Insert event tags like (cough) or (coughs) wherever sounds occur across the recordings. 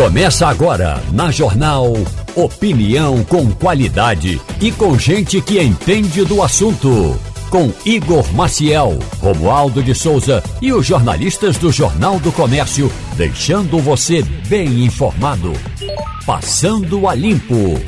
Começa agora na Jornal Opinião com qualidade e com gente que entende do assunto. Com Igor Maciel, Romualdo de Souza e os jornalistas do Jornal do Comércio, deixando você bem informado. Passando a Limpo.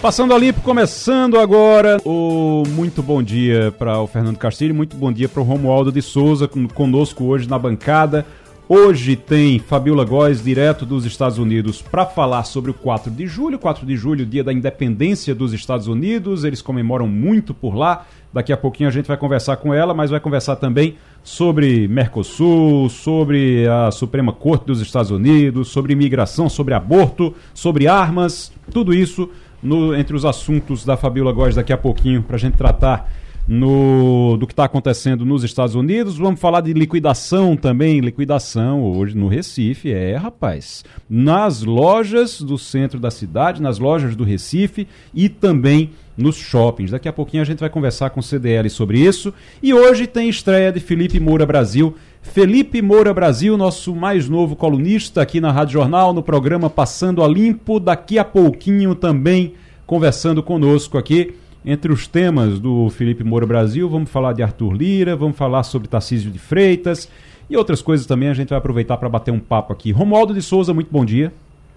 Passando a limpo, começando agora. O muito bom dia para o Fernando Castilho, muito bom dia para o Romualdo de Souza, conosco hoje na bancada. Hoje tem Fabiola Góes, direto dos Estados Unidos, para falar sobre o 4 de julho. 4 de julho, dia da independência dos Estados Unidos. Eles comemoram muito por lá. Daqui a pouquinho a gente vai conversar com ela, mas vai conversar também sobre Mercosul, sobre a Suprema Corte dos Estados Unidos, sobre imigração, sobre aborto, sobre armas. Tudo isso no, entre os assuntos da Fabiola Góes daqui a pouquinho, para a gente tratar no, do que está acontecendo nos Estados Unidos. Vamos falar de liquidação também. Liquidação hoje no Recife, é, rapaz. Nas lojas do centro da cidade, nas lojas do Recife e também nos shoppings. Daqui a pouquinho a gente vai conversar com o CDL sobre isso. E hoje tem estreia de Felipe Moura Brasil. Felipe Moura Brasil, nosso mais novo colunista aqui na Rádio Jornal, no programa Passando a Limpo. Daqui a pouquinho também conversando conosco aqui. Entre os temas do Felipe Moura Brasil, vamos falar de Arthur Lira, vamos falar sobre Tarcísio de Freitas e outras coisas também. A gente vai aproveitar para bater um papo aqui. Romualdo de Souza, muito bom dia.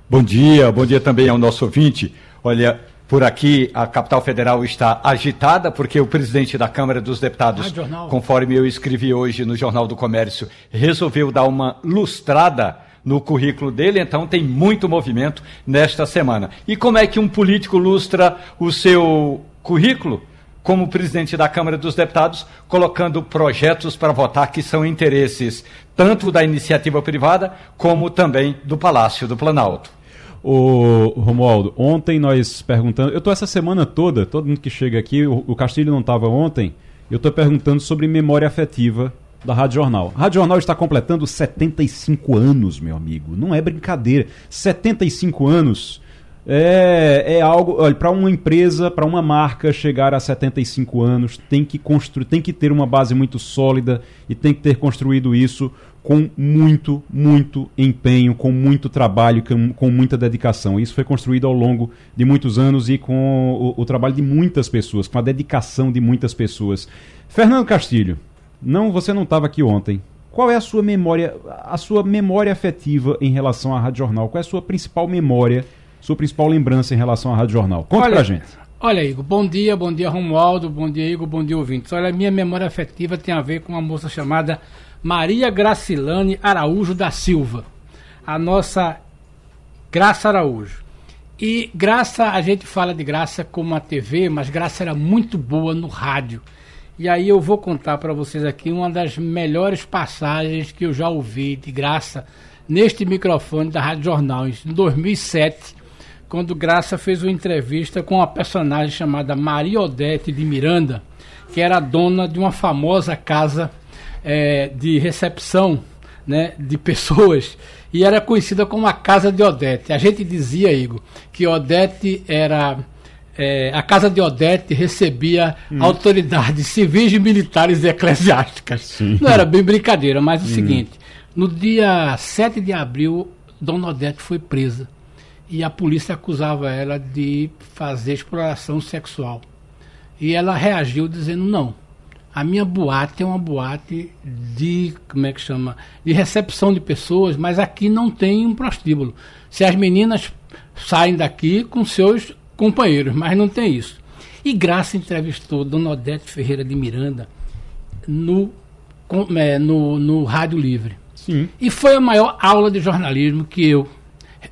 Bom dia, bom dia também ao nosso ouvinte. Olha, por aqui a capital federal está agitada porque o presidente da Câmara dos Deputados, ah, conforme eu escrevi hoje no Jornal do Comércio, resolveu dar uma lustrada no currículo dele, então tem muito movimento nesta semana. E como é que um político lustra o seu currículo como presidente da Câmara dos Deputados, colocando projetos para votar que são interesses tanto da iniciativa privada como também do Palácio do Planalto. O Romualdo, ontem nós perguntando, eu estou essa semana toda, todo mundo que chega aqui, o, Castilho não estava ontem, eu estou perguntando sobre memória afetiva da Rádio Jornal. A Rádio Jornal está completando 75 anos, meu amigo. Não é brincadeira. 75 anos é, é algo. Olha, para uma empresa, para uma marca chegar a 75 anos, tem que construir, tem que ter uma base muito sólida e tem que ter construído isso com muito, muito empenho, com muito trabalho, com, com muita dedicação. Isso foi construído ao longo de muitos anos e com o, o trabalho de muitas pessoas, com a dedicação de muitas pessoas. Fernando Castilho, não, você não estava aqui ontem. Qual é a sua memória, a sua memória afetiva em relação à Rádio Jornal? Qual é a sua principal memória sua principal lembrança em relação à Rádio Jornal. Conta olha, pra gente. Olha, Igor, bom dia, bom dia, Romualdo, bom dia, Igor, bom dia, ouvintes. Olha, minha memória afetiva tem a ver com uma moça chamada Maria Gracilane Araújo da Silva, a nossa Graça Araújo. E Graça, a gente fala de Graça como a TV, mas Graça era muito boa no rádio. E aí eu vou contar para vocês aqui uma das melhores passagens que eu já ouvi de Graça neste microfone da Rádio Jornal, em 2007 quando Graça fez uma entrevista com uma personagem chamada Maria Odete de Miranda, que era dona de uma famosa casa é, de recepção né, de pessoas (laughs) e era conhecida como a Casa de Odete. A gente dizia, Igor, que Odete era. É, a casa de Odete recebia hum. autoridades (laughs) civis, militares e eclesiásticas. Sim. Não era bem brincadeira, mas é o hum. seguinte: no dia 7 de abril, Dona Odete foi presa e a polícia acusava ela de fazer exploração sexual. E ela reagiu dizendo: não, a minha boate é uma boate de, como é que chama? De recepção de pessoas, mas aqui não tem um prostíbulo. Se as meninas saem daqui com seus companheiros, mas não tem isso. E Graça entrevistou Dona Odete Ferreira de Miranda no, é, no, no Rádio Livre. Sim. E foi a maior aula de jornalismo que eu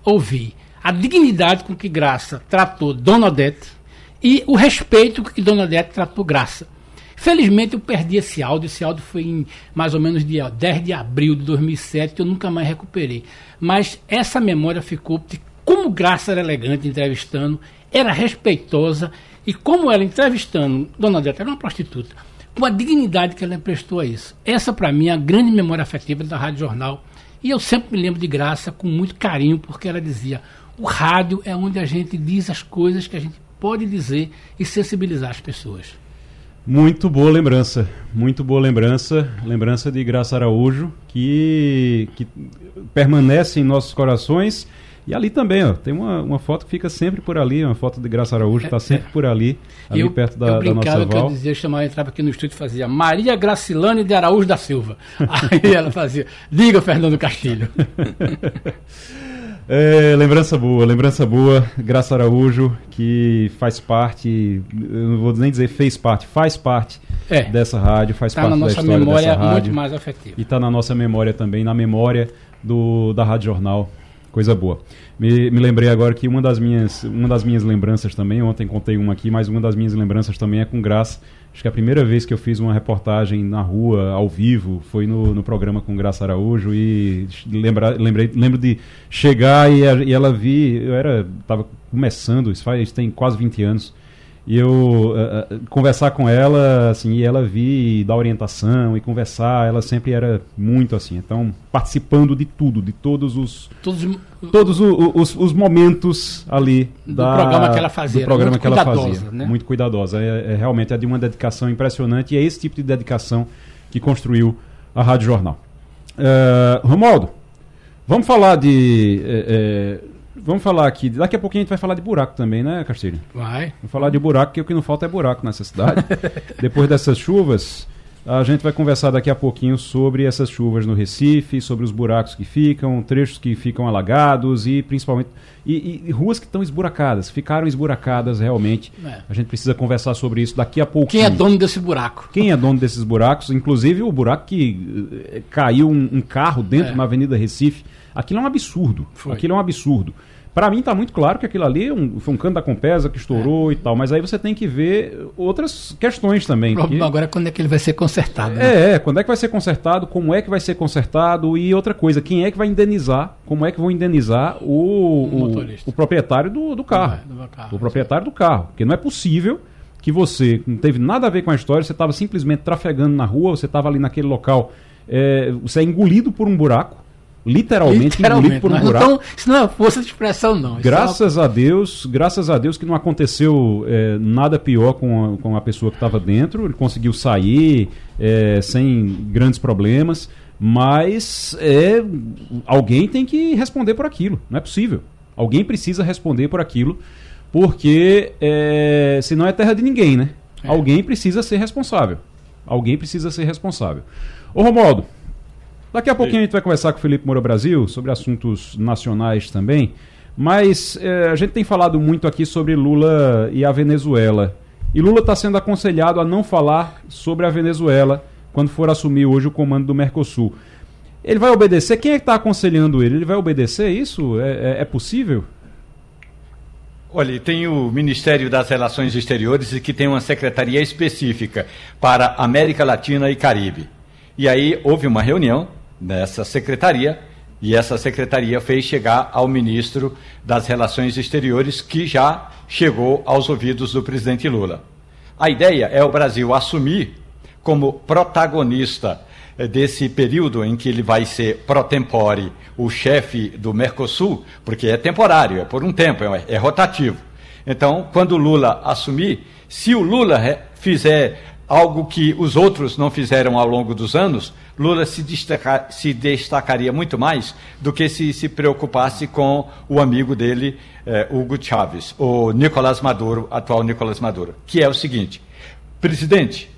ouvi a dignidade com que Graça tratou Dona Odete e o respeito com que Dona Odete tratou Graça. Felizmente eu perdi esse áudio, esse áudio foi em mais ou menos dia 10 de abril de 2007, eu nunca mais recuperei. Mas essa memória ficou de como Graça era elegante entrevistando, era respeitosa e como ela entrevistando Dona Odete era uma prostituta, com a dignidade que ela emprestou a isso. Essa para mim é a grande memória afetiva da Rádio Jornal. E eu sempre me lembro de Graça com muito carinho, porque ela dizia: o rádio é onde a gente diz as coisas que a gente pode dizer e sensibilizar as pessoas. Muito boa lembrança, muito boa lembrança, lembrança de Graça Araújo, que, que permanece em nossos corações. E ali também, ó, tem uma, uma foto que fica sempre por ali, uma foto de Graça Araújo, está sempre por ali, ali eu, perto da, eu da nossa que eu dizia, chamava, entrava aqui no estúdio e fazia Maria Gracilane de Araújo da Silva. (laughs) Aí ela fazia, diga Fernando Castilho. (laughs) É, lembrança boa, lembrança boa, Graça Araújo, que faz parte, eu não vou nem dizer fez parte, faz parte é, dessa rádio, faz tá parte da história dessa rádio. na nossa memória muito mais afetiva. E está na nossa memória também, na memória do, da Rádio Jornal, coisa boa. Me, me lembrei agora que uma das, minhas, uma das minhas lembranças também, ontem contei uma aqui, mas uma das minhas lembranças também é com Graça, Acho que a primeira vez que eu fiz uma reportagem na rua, ao vivo, foi no, no programa com Graça Araújo e lembra, lembrei, lembro de chegar e, e ela vi, eu era, estava começando, isso faz, tem quase 20 anos, e eu uh, conversar com ela, assim, e ela vir dar orientação e conversar, ela sempre era muito assim. Então, participando de tudo, de todos os todos, todos os, os, os momentos ali do da, programa que ela fazia, do programa que ela fazia, né? muito cuidadosa. É, é, realmente é de uma dedicação impressionante e é esse tipo de dedicação que construiu a Rádio Jornal. Uh, Romualdo, vamos falar de Vamos falar aqui. Daqui a pouquinho a gente vai falar de buraco também, né, Castilho? Vai. Vamos falar de buraco, porque o que não falta é buraco nessa cidade. (laughs) Depois dessas chuvas, a gente vai conversar daqui a pouquinho sobre essas chuvas no Recife, sobre os buracos que ficam, trechos que ficam alagados e principalmente. E, e ruas que estão esburacadas, ficaram esburacadas realmente. É. A gente precisa conversar sobre isso daqui a pouco. Quem é dono desse buraco? Quem é dono desses buracos? Inclusive o buraco que eh, caiu um, um carro dentro é. na Avenida Recife. Aquilo é um absurdo. Foi. Aquilo é um absurdo. Para mim está muito claro que aquilo ali é um, foi um canto da Compesa que estourou é. e tal, mas aí você tem que ver outras questões também. O problema agora é quando é que ele vai ser consertado. Né? É, é, quando é que vai ser consertado, como é que vai ser consertado e outra coisa, quem é que vai indenizar, como é que vão indenizar o, o, o proprietário do, do carro. Do carro. O proprietário do carro. Porque não é possível que você não teve nada a ver com a história, você estava simplesmente trafegando na rua, você estava ali naquele local, é, você é engolido por um buraco literalmente, literalmente por um buraco. Então, isso não é força de expressão, não. É graças é uma... a Deus, graças a Deus que não aconteceu é, nada pior com a, com a pessoa que estava dentro. Ele conseguiu sair é, sem grandes problemas, mas é, alguém tem que responder por aquilo. Não é possível. Alguém precisa responder por aquilo, porque é, senão é terra de ninguém, né? É. Alguém precisa ser responsável. Alguém precisa ser responsável. Ô Romualdo, Daqui a pouquinho a gente vai conversar com o Felipe Moura Brasil sobre assuntos nacionais também. Mas é, a gente tem falado muito aqui sobre Lula e a Venezuela. E Lula está sendo aconselhado a não falar sobre a Venezuela quando for assumir hoje o comando do Mercosul. Ele vai obedecer? Quem é que está aconselhando ele? Ele vai obedecer isso? É, é, é possível? Olha, tem o Ministério das Relações Exteriores que tem uma secretaria específica para América Latina e Caribe. E aí houve uma reunião nessa secretaria e essa secretaria fez chegar ao ministro das Relações Exteriores, que já chegou aos ouvidos do presidente Lula. A ideia é o Brasil assumir como protagonista eh, desse período em que ele vai ser pro tempore o chefe do Mercosul, porque é temporário, é por um tempo, é, é rotativo. Então, quando Lula assumir, se o Lula fizer algo que os outros não fizeram ao longo dos anos, Lula se, destaca, se destacaria muito mais do que se se preocupasse com o amigo dele, eh, Hugo Chávez, o Nicolás Maduro, atual Nicolás Maduro, que é o seguinte: presidente,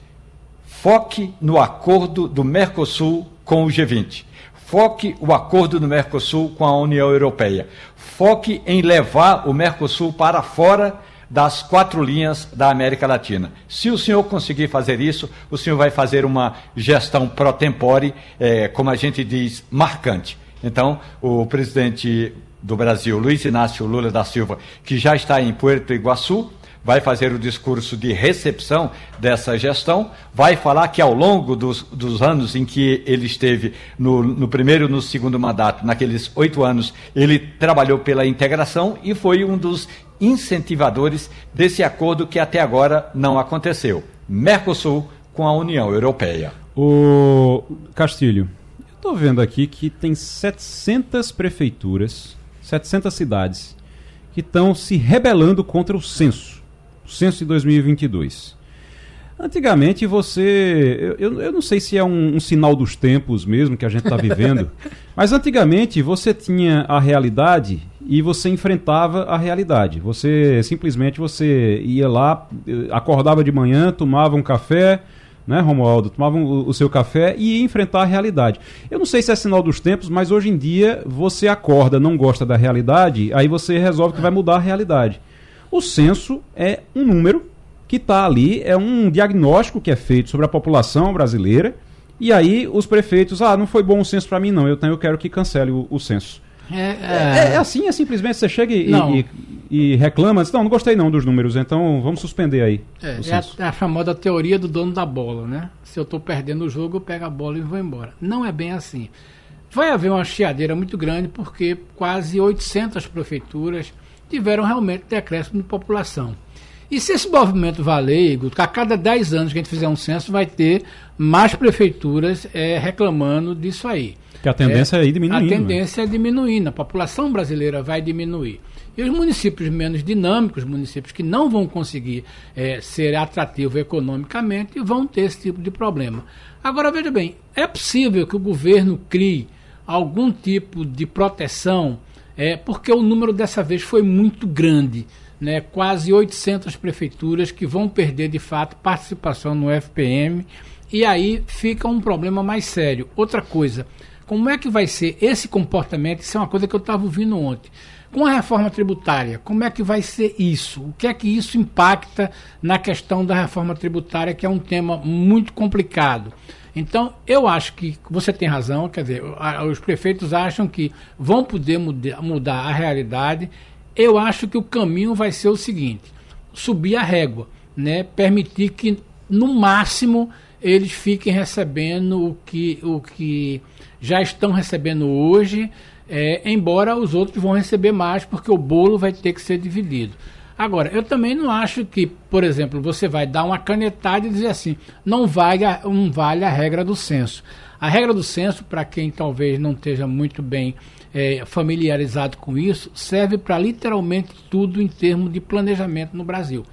foque no acordo do Mercosul com o G20. Foque o acordo do Mercosul com a União Europeia. Foque em levar o Mercosul para fora das quatro linhas da América Latina. Se o senhor conseguir fazer isso, o senhor vai fazer uma gestão pro tempore, é, como a gente diz, marcante. Então, o presidente do Brasil, Luiz Inácio Lula da Silva, que já está em Puerto Iguaçu, vai fazer o discurso de recepção dessa gestão, vai falar que ao longo dos, dos anos em que ele esteve no, no primeiro e no segundo mandato, naqueles oito anos, ele trabalhou pela integração e foi um dos incentivadores desse acordo que até agora não aconteceu. Mercosul com a União Europeia. O Castilho, eu estou vendo aqui que tem 700 prefeituras, 700 cidades que estão se rebelando contra o censo, censo de 2022. Antigamente você. Eu, eu não sei se é um, um sinal dos tempos mesmo que a gente está vivendo, (laughs) mas antigamente você tinha a realidade e você enfrentava a realidade. Você simplesmente você ia lá, acordava de manhã, tomava um café, né, Romualdo? Tomava o, o seu café e ia enfrentar a realidade. Eu não sei se é sinal dos tempos, mas hoje em dia você acorda, não gosta da realidade, aí você resolve que vai mudar a realidade. O censo é um número que está ali, é um diagnóstico que é feito sobre a população brasileira, e aí os prefeitos, ah, não foi bom o censo para mim não, eu, eu quero que cancele o, o censo. É, é... É, é, assim, é simplesmente você chega e, e, e, reclama, diz, não, não gostei não dos números, então vamos suspender aí. É, é a, é a, famosa teoria do dono da bola, né? Se eu estou perdendo o jogo, eu pego a bola e vou embora. Não é bem assim. Vai haver uma chiadeira muito grande porque quase 800 prefeituras tiveram realmente decréscimo de população. E se esse movimento valer, a cada 10 anos que a gente fizer um censo, vai ter mais prefeituras é, reclamando disso aí. Que a tendência é, é ir diminuindo. A né? tendência né? é diminuindo, a população brasileira vai diminuir. E os municípios menos dinâmicos, municípios que não vão conseguir é, ser atrativos economicamente, vão ter esse tipo de problema. Agora, veja bem, é possível que o governo crie algum tipo de proteção, é, porque o número dessa vez foi muito grande né, quase 800 prefeituras que vão perder de fato participação no FPM e aí fica um problema mais sério. Outra coisa, como é que vai ser esse comportamento? Isso é uma coisa que eu estava ouvindo ontem. Com a reforma tributária, como é que vai ser isso? O que é que isso impacta na questão da reforma tributária, que é um tema muito complicado? Então, eu acho que você tem razão, quer dizer, os prefeitos acham que vão poder mudar a realidade eu acho que o caminho vai ser o seguinte: subir a régua, né? permitir que, no máximo, eles fiquem recebendo o que, o que já estão recebendo hoje, é, embora os outros vão receber mais, porque o bolo vai ter que ser dividido. Agora, eu também não acho que, por exemplo, você vai dar uma canetada e dizer assim, não vale a, não vale a regra do censo. A regra do censo, para quem talvez não esteja muito bem é, familiarizado com isso, serve para literalmente tudo em termos de planejamento no Brasil.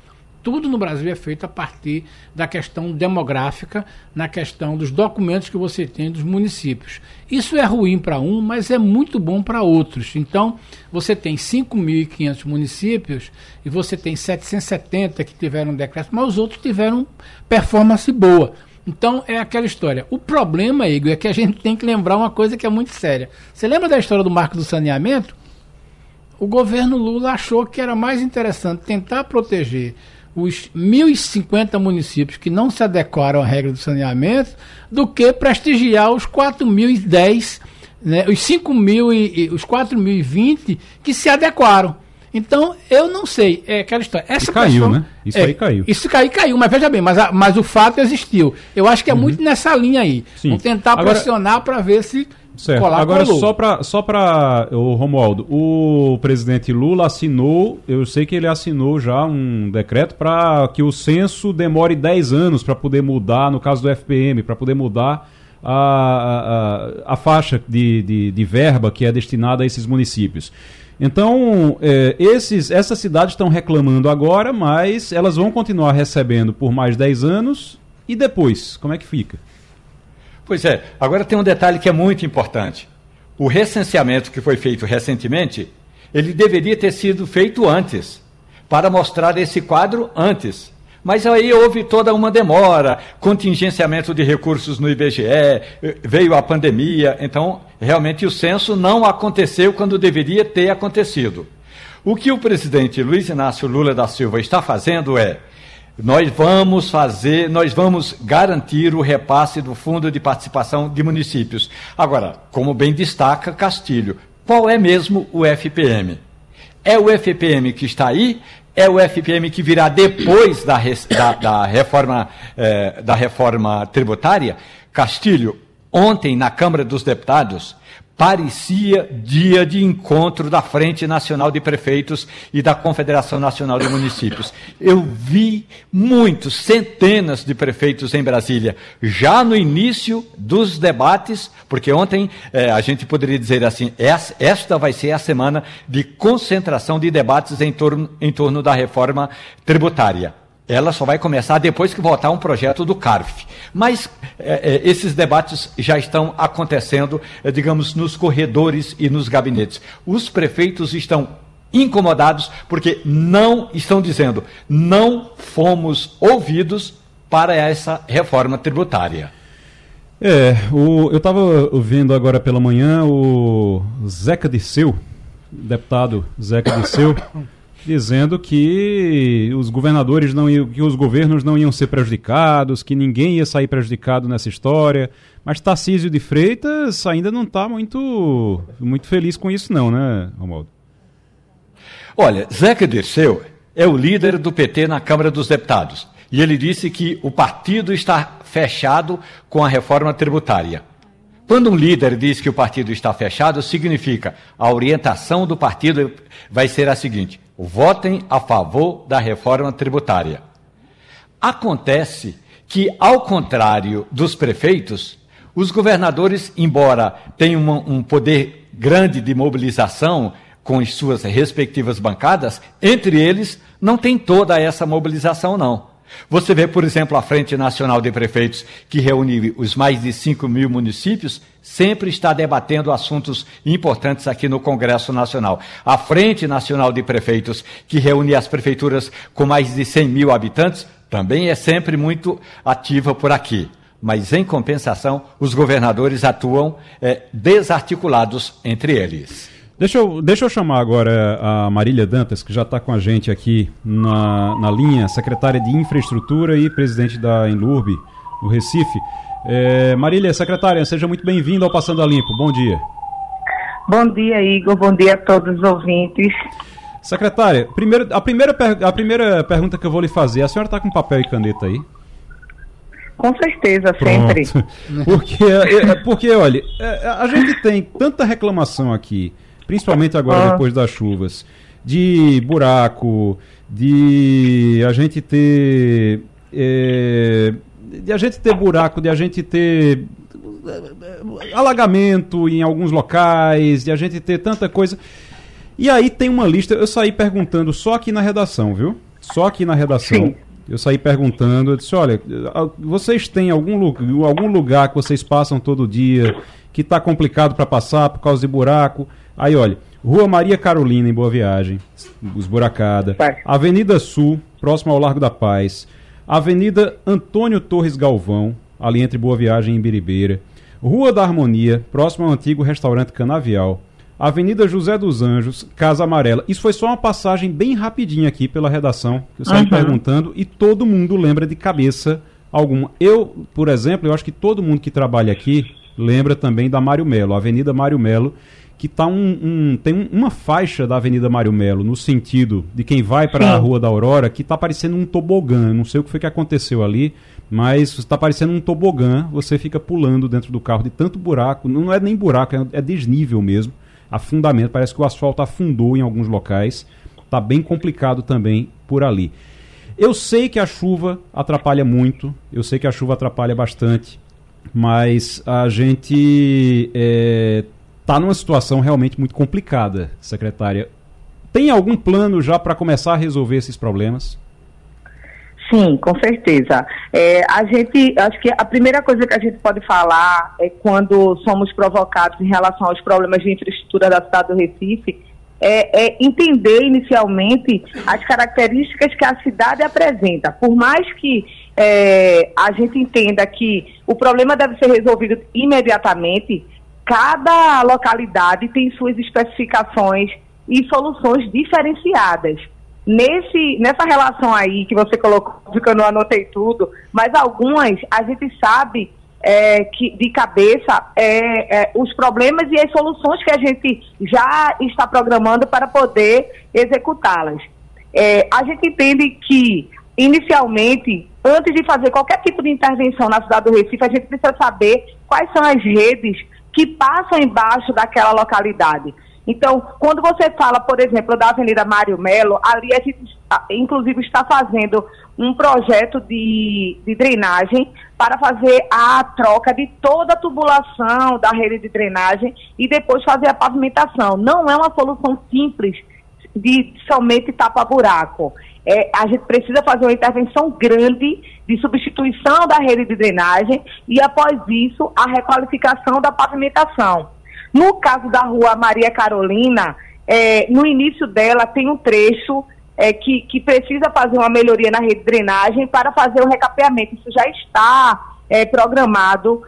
Tudo no Brasil é feito a partir da questão demográfica, na questão dos documentos que você tem dos municípios. Isso é ruim para um, mas é muito bom para outros. Então, você tem 5.500 municípios e você tem 770 que tiveram decreto, mas os outros tiveram performance boa. Então é aquela história. O problema, Igor, é que a gente tem que lembrar uma coisa que é muito séria. Você lembra da história do marco do saneamento? O governo Lula achou que era mais interessante tentar proteger os 1.050 municípios que não se adequaram à regra do saneamento do que prestigiar os 4.010, né, os 5.000 e os 4.020 que se adequaram. Então, eu não sei. É aquela história. Essa e caiu, pessoa, né? Isso é, aí caiu. Isso caiu, caiu, mas veja bem, mas, a, mas o fato existiu. Eu acho que é uhum. muito nessa linha aí. Sim. Vamos tentar Agora, pressionar para ver se. Certo. Colar Agora, colou. só para só para o Romualdo, o presidente Lula assinou, eu sei que ele assinou já um decreto para que o censo demore 10 anos para poder mudar, no caso do FPM, para poder mudar a, a, a faixa de, de, de verba que é destinada a esses municípios. Então, é, esses, essas cidades estão reclamando agora, mas elas vão continuar recebendo por mais 10 anos. E depois, como é que fica? Pois é, agora tem um detalhe que é muito importante. O recenseamento que foi feito recentemente, ele deveria ter sido feito antes, para mostrar esse quadro antes. Mas aí houve toda uma demora, contingenciamento de recursos no IBGE, veio a pandemia, então realmente o censo não aconteceu quando deveria ter acontecido. O que o presidente Luiz Inácio Lula da Silva está fazendo é nós vamos fazer, nós vamos garantir o repasse do Fundo de Participação de Municípios. Agora, como bem destaca Castilho, qual é mesmo o FPM? É o FPM que está aí? é o FPM que virá depois da, da, da reforma, eh, da reforma tributária. Castilho, ontem na Câmara dos Deputados, parecia dia de encontro da Frente Nacional de Prefeitos e da Confederação Nacional de Municípios. Eu vi muitos, centenas de prefeitos em Brasília, já no início dos debates, porque ontem eh, a gente poderia dizer assim: esta vai ser a semana de concentração de debates em torno, em torno da reforma tributária. Ela só vai começar depois que votar um projeto do CARF. Mas é, é, esses debates já estão acontecendo, é, digamos, nos corredores e nos gabinetes. Os prefeitos estão incomodados porque não estão dizendo, não fomos ouvidos para essa reforma tributária. É, o, eu estava ouvindo agora pela manhã o Zeca Disseu, deputado Zeca Disseu, (coughs) dizendo que os governadores não iam, que os governos não iam ser prejudicados, que ninguém ia sair prejudicado nessa história. Mas Tarcísio de Freitas ainda não está muito, muito feliz com isso, não, né, Romualdo? Olha, Zeca Dirceu é o líder do PT na Câmara dos Deputados. E ele disse que o partido está fechado com a reforma tributária. Quando um líder diz que o partido está fechado, significa a orientação do partido vai ser a seguinte: votem a favor da reforma tributária. Acontece que, ao contrário dos prefeitos, os governadores, embora tenham um poder grande de mobilização com as suas respectivas bancadas, entre eles não tem toda essa mobilização, não. Você vê, por exemplo, a Frente Nacional de Prefeitos, que reúne os mais de 5 mil municípios, sempre está debatendo assuntos importantes aqui no Congresso Nacional. A Frente Nacional de Prefeitos, que reúne as prefeituras com mais de 100 mil habitantes, também é sempre muito ativa por aqui. Mas, em compensação, os governadores atuam é, desarticulados entre eles. Deixa eu, deixa eu chamar agora a Marília Dantas, que já está com a gente aqui na, na linha, secretária de Infraestrutura e presidente da Enlurb, no Recife. É, Marília, secretária, seja muito bem-vinda ao Passando a Limpo. Bom dia. Bom dia, Igor. Bom dia a todos os ouvintes. Secretária, primeiro, a, primeira, a primeira pergunta que eu vou lhe fazer, a senhora está com papel e caneta aí? Com certeza, Pronto. sempre. (laughs) Porque, é, é, porque olha, é, a gente tem tanta reclamação aqui principalmente agora ah. depois das chuvas, de buraco, de a gente ter. É, de a gente ter buraco, de a gente ter eh, alagamento em alguns locais, de a gente ter tanta coisa. E aí tem uma lista, eu saí perguntando só aqui na redação, viu? Só aqui na redação. Sim. Eu saí perguntando, eu disse, olha, vocês têm algum, algum lugar que vocês passam todo dia que está complicado para passar por causa de buraco? Aí, olha, Rua Maria Carolina, em Boa Viagem, esburacada. Avenida Sul, próximo ao Largo da Paz. Avenida Antônio Torres Galvão, ali entre Boa Viagem e Biribeira. Rua da Harmonia, próximo ao antigo restaurante Canavial. Avenida José dos Anjos, Casa Amarela. Isso foi só uma passagem bem rapidinha aqui pela redação, que eu saí uhum. perguntando, e todo mundo lembra de cabeça alguma. Eu, por exemplo, eu acho que todo mundo que trabalha aqui lembra também da Mário Melo, Avenida Mário Melo, que tá um, um tem uma faixa da Avenida Mário Melo no sentido de quem vai para a Rua da Aurora que tá parecendo um tobogã. Não sei o que foi que aconteceu ali, mas está parecendo um tobogã. Você fica pulando dentro do carro de tanto buraco. Não é nem buraco, é, é desnível mesmo. Afundamento. Parece que o asfalto afundou em alguns locais. Tá bem complicado também por ali. Eu sei que a chuva atrapalha muito. Eu sei que a chuva atrapalha bastante mas a gente é, está numa situação realmente muito complicada, secretária. Tem algum plano já para começar a resolver esses problemas? Sim, com certeza. É, a gente, acho que a primeira coisa que a gente pode falar é quando somos provocados em relação aos problemas de infraestrutura da cidade do Recife, é, é, entender inicialmente as características que a cidade apresenta. Por mais que é, a gente entenda que o problema deve ser resolvido imediatamente, cada localidade tem suas especificações e soluções diferenciadas. Nesse, nessa relação aí que você colocou, que eu não anotei tudo, mas algumas a gente sabe é, que de cabeça é, é, os problemas e as soluções que a gente já está programando para poder executá-las. É, a gente entende que, inicialmente, antes de fazer qualquer tipo de intervenção na cidade do Recife, a gente precisa saber quais são as redes que passam embaixo daquela localidade. Então, quando você fala, por exemplo, da Avenida Mário Melo, ali a gente, inclusive, está fazendo um projeto de, de drenagem para fazer a troca de toda a tubulação da rede de drenagem e depois fazer a pavimentação. Não é uma solução simples de somente tapa-buraco. É, a gente precisa fazer uma intervenção grande de substituição da rede de drenagem e, após isso, a requalificação da pavimentação. No caso da rua Maria Carolina, é, no início dela tem um trecho é, que, que, precisa fazer uma melhoria na rede de drenagem para fazer o recapeamento. Isso já está é, programado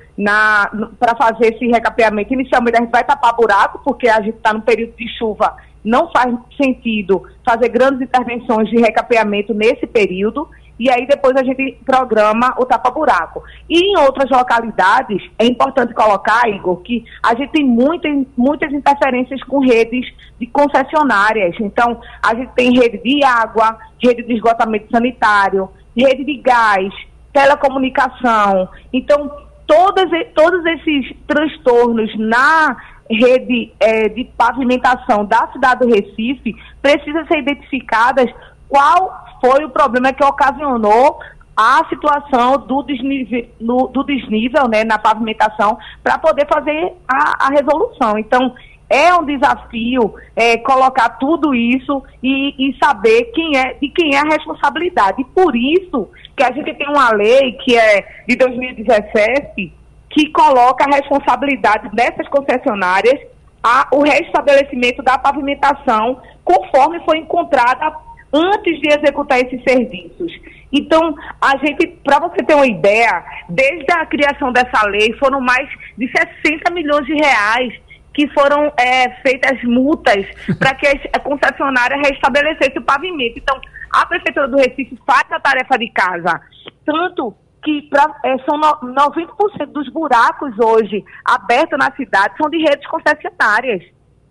para fazer esse recapeamento. Inicialmente a gente vai tapar buraco, porque a gente está no período de chuva, não faz sentido fazer grandes intervenções de recapeamento nesse período e aí depois a gente programa o tapa-buraco. E em outras localidades, é importante colocar, Igor, que a gente tem muitas, muitas interferências com redes de concessionárias. Então, a gente tem rede de água, rede de esgotamento sanitário, rede de gás, telecomunicação. Então, todos, todos esses transtornos na rede é, de pavimentação da cidade do Recife precisam ser identificadas qual foi o problema que ocasionou a situação do desnível, do desnível né, na pavimentação para poder fazer a, a, resolução. Então, é um desafio é, colocar tudo isso e, e, saber quem é, de quem é a responsabilidade. E por isso que a gente tem uma lei que é de 2017 que coloca a responsabilidade dessas concessionárias a, o restabelecimento da pavimentação conforme foi encontrada antes de executar esses serviços. Então, a gente, para você ter uma ideia, desde a criação dessa lei, foram mais de 60 milhões de reais que foram é, feitas multas (laughs) para que a concessionária restabelecesse o pavimento. Então, a Prefeitura do Recife faz a tarefa de casa. Tanto que pra, é, são no, 90% dos buracos hoje abertos na cidade são de redes concessionárias.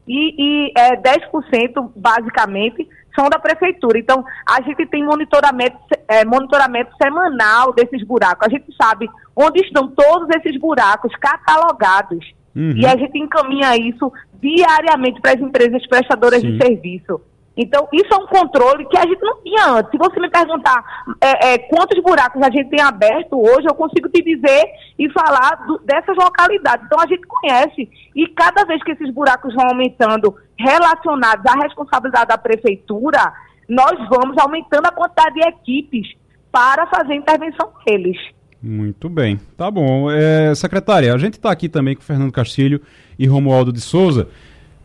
E, e é, 10%, basicamente, são da prefeitura. Então, a gente tem monitoramento, é, monitoramento semanal desses buracos. A gente sabe onde estão todos esses buracos catalogados. Uhum. E a gente encaminha isso diariamente para as empresas prestadoras Sim. de serviço. Então, isso é um controle que a gente não tinha antes. Se você me perguntar é, é, quantos buracos a gente tem aberto hoje, eu consigo te dizer e falar do, dessas localidades. Então, a gente conhece. E cada vez que esses buracos vão aumentando relacionados à responsabilidade da prefeitura, nós vamos aumentando a quantidade de equipes para fazer intervenção deles. Muito bem. Tá bom. É, secretária, a gente está aqui também com o Fernando Castilho e Romualdo de Souza.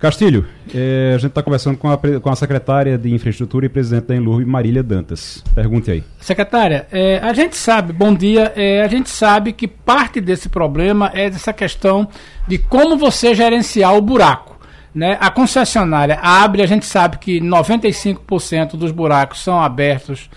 Castilho, é, a gente está conversando com a, com a secretária de Infraestrutura e presidente da Enlurb, Marília Dantas. Pergunte aí. Secretária, é, a gente sabe, bom dia, é, a gente sabe que parte desse problema é dessa questão de como você gerenciar o buraco. Né? A concessionária abre, a gente sabe que 95% dos buracos são abertos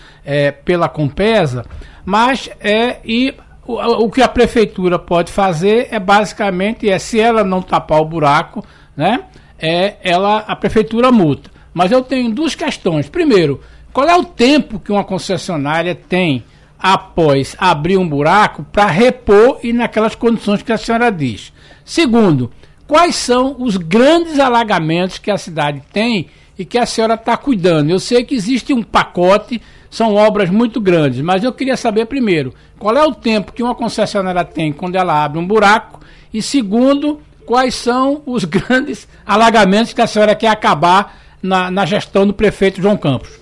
pela Compesa, mas é, e o, o que a prefeitura pode fazer é basicamente é se ela não tapar o buraco, né? É ela a prefeitura multa. Mas eu tenho duas questões. Primeiro, qual é o tempo que uma concessionária tem após abrir um buraco para repor e naquelas condições que a senhora diz? Segundo, quais são os grandes alagamentos que a cidade tem e que a senhora está cuidando? Eu sei que existe um pacote, são obras muito grandes, mas eu queria saber primeiro, qual é o tempo que uma concessionária tem quando ela abre um buraco? E segundo, quais são os (laughs) grandes alagamentos que a senhora quer acabar na, na gestão do prefeito João Campos.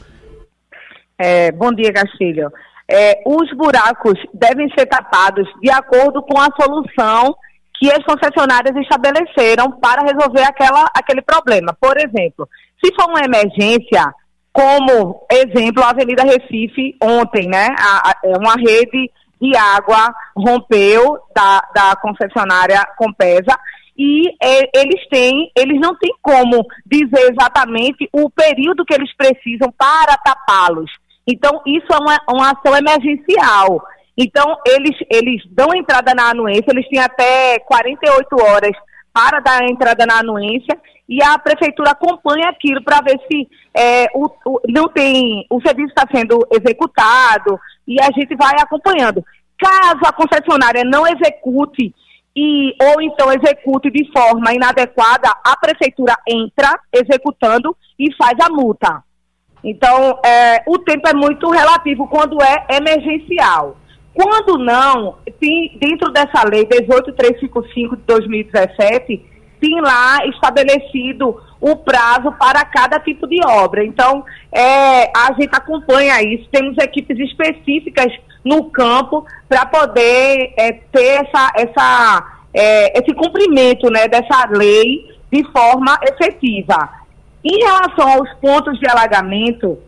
É, bom dia, Castilho. É, os buracos devem ser tapados de acordo com a solução que as concessionárias estabeleceram para resolver aquela, aquele problema. Por exemplo, se for uma emergência, como exemplo a Avenida Recife ontem, né? A, a, é uma rede de água rompeu da, da concessionária Compesa e é, eles têm, eles não têm como dizer exatamente o período que eles precisam para tapá-los. Então, isso é uma, uma ação emergencial. Então, eles, eles dão entrada na anuência, eles têm até 48 horas para dar entrada na anuência e a prefeitura acompanha aquilo para ver se é, o, o, não tem, o serviço está sendo executado e a gente vai acompanhando. Caso a concessionária não execute e ou então execute de forma inadequada, a prefeitura entra executando e faz a multa. Então, é, o tempo é muito relativo quando é emergencial. Quando não, tem, dentro dessa lei 18355 de 2017, tem lá estabelecido o prazo para cada tipo de obra. Então, é, a gente acompanha isso, temos equipes específicas no campo para poder é, ter essa, essa, é, esse cumprimento né, dessa lei de forma efetiva. Em relação aos pontos de alagamento,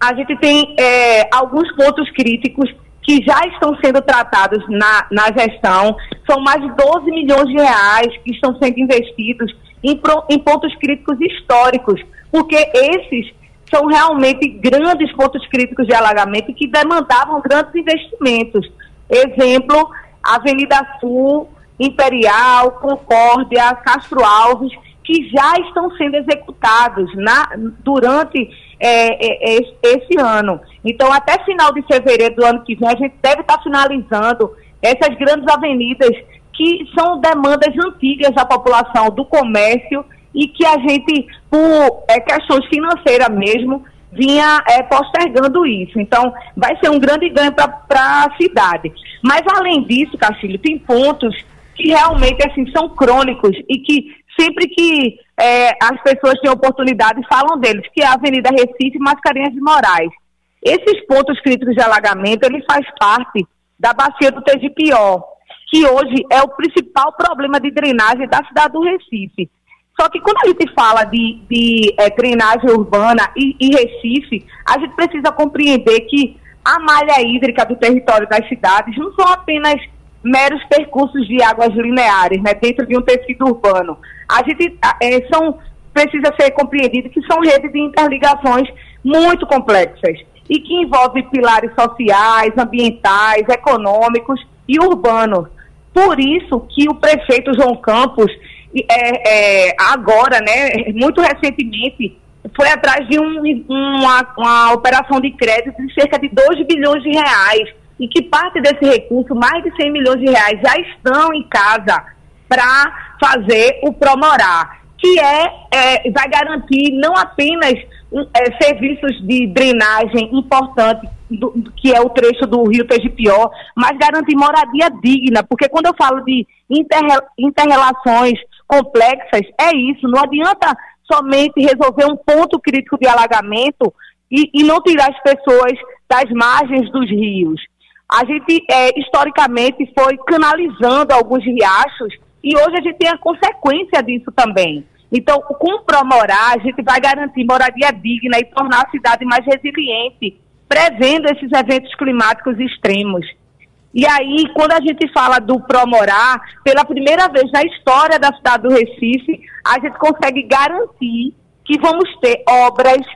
a gente tem é, alguns pontos críticos que já estão sendo tratados na, na gestão. São mais de 12 milhões de reais que estão sendo investidos em, em pontos críticos históricos, porque esses são realmente grandes pontos críticos de alagamento que demandavam grandes investimentos. Exemplo, Avenida Sul, Imperial, Concórdia, Castro Alves, que já estão sendo executados na, durante é, é, é, esse ano. Então, até final de fevereiro do ano que vem, a gente deve estar finalizando essas grandes avenidas que são demandas antigas da população, do comércio, e que a gente, por é, questões financeiras mesmo, vinha é, postergando isso. Então, vai ser um grande ganho para a cidade. Mas, além disso, Castilho, tem pontos que realmente assim são crônicos e que sempre que é, as pessoas têm oportunidade falam deles, que é a Avenida Recife e Mascarenhas de Moraes. Esses pontos críticos de alagamento, ele faz parte da bacia do Tegipió, que hoje é o principal problema de drenagem da cidade do Recife. Só que quando a gente fala de, de é, drenagem urbana e, e Recife, a gente precisa compreender que a malha hídrica do território das cidades não são apenas meros percursos de águas lineares, né, dentro de um tecido urbano. A gente é, são precisa ser compreendido que são redes de interligações muito complexas e que envolvem pilares sociais, ambientais, econômicos e urbanos. Por isso que o prefeito João Campos, é, é, agora, né, muito recentemente, foi atrás de um, uma, uma operação de crédito de cerca de 2 bilhões de reais. E que parte desse recurso, mais de 100 milhões de reais, já estão em casa para fazer o Promorar, que é, é, vai garantir não apenas é, serviços de drenagem importante, do, que é o trecho do Rio Tegipió, mas garantir moradia digna, porque quando eu falo de interrelações complexas, é isso, não adianta somente resolver um ponto crítico de alagamento e, e não tirar as pessoas das margens dos rios. A gente, é, historicamente, foi canalizando alguns riachos e hoje a gente tem a consequência disso também. Então, com o Promorar, a gente vai garantir moradia digna e tornar a cidade mais resiliente, prevendo esses eventos climáticos extremos. E aí, quando a gente fala do Promorar, pela primeira vez na história da cidade do Recife, a gente consegue garantir que vamos ter obras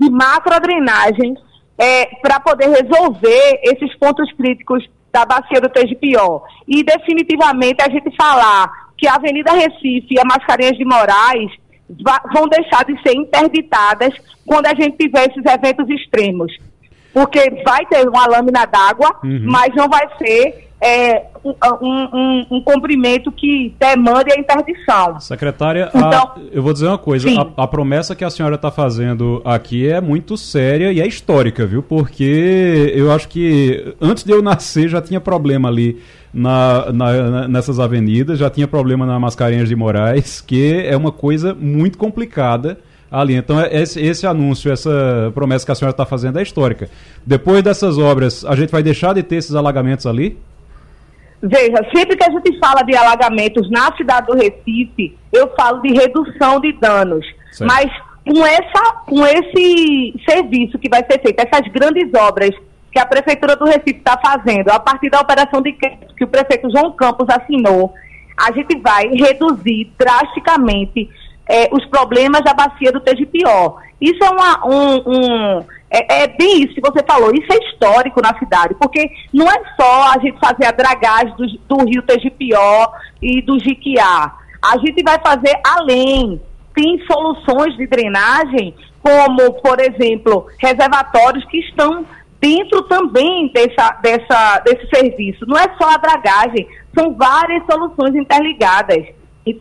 de macrodrenagem é, para poder resolver esses pontos críticos da bacia do Tegipió. E definitivamente a gente falar que a Avenida Recife e a Mascarenhas de Moraes vão deixar de ser interditadas quando a gente tiver esses eventos extremos. Porque vai ter uma lâmina d'água, uhum. mas não vai ser é, um, um, um, cumprimento que demande a interdição. Secretária, então, a, eu vou dizer uma coisa: a, a, promessa que a senhora está fazendo aqui é muito séria e é histórica, viu? Porque eu acho que antes de eu nascer já tinha problema ali. Na, na, nessas avenidas, já tinha problema na Mascarenhas de Moraes, que é uma coisa muito complicada ali. Então, é, esse, esse anúncio, essa promessa que a senhora está fazendo é histórica. Depois dessas obras, a gente vai deixar de ter esses alagamentos ali? Veja, sempre que a gente fala de alagamentos na cidade do Recife, eu falo de redução de danos. Certo. Mas com, essa, com esse serviço que vai ser feito, essas grandes obras que a Prefeitura do Recife está fazendo, a partir da operação de crédito que o prefeito João Campos assinou, a gente vai reduzir drasticamente é, os problemas da bacia do Tegipió. Isso é uma, um, um é, é, bem isso que você falou, isso é histórico na cidade, porque não é só a gente fazer a dragagem do, do rio Tegipió e do Jiquiá. A gente vai fazer além. Tem soluções de drenagem, como, por exemplo, reservatórios que estão dentro também dessa, dessa, desse serviço. Não é só a dragagem, são várias soluções interligadas.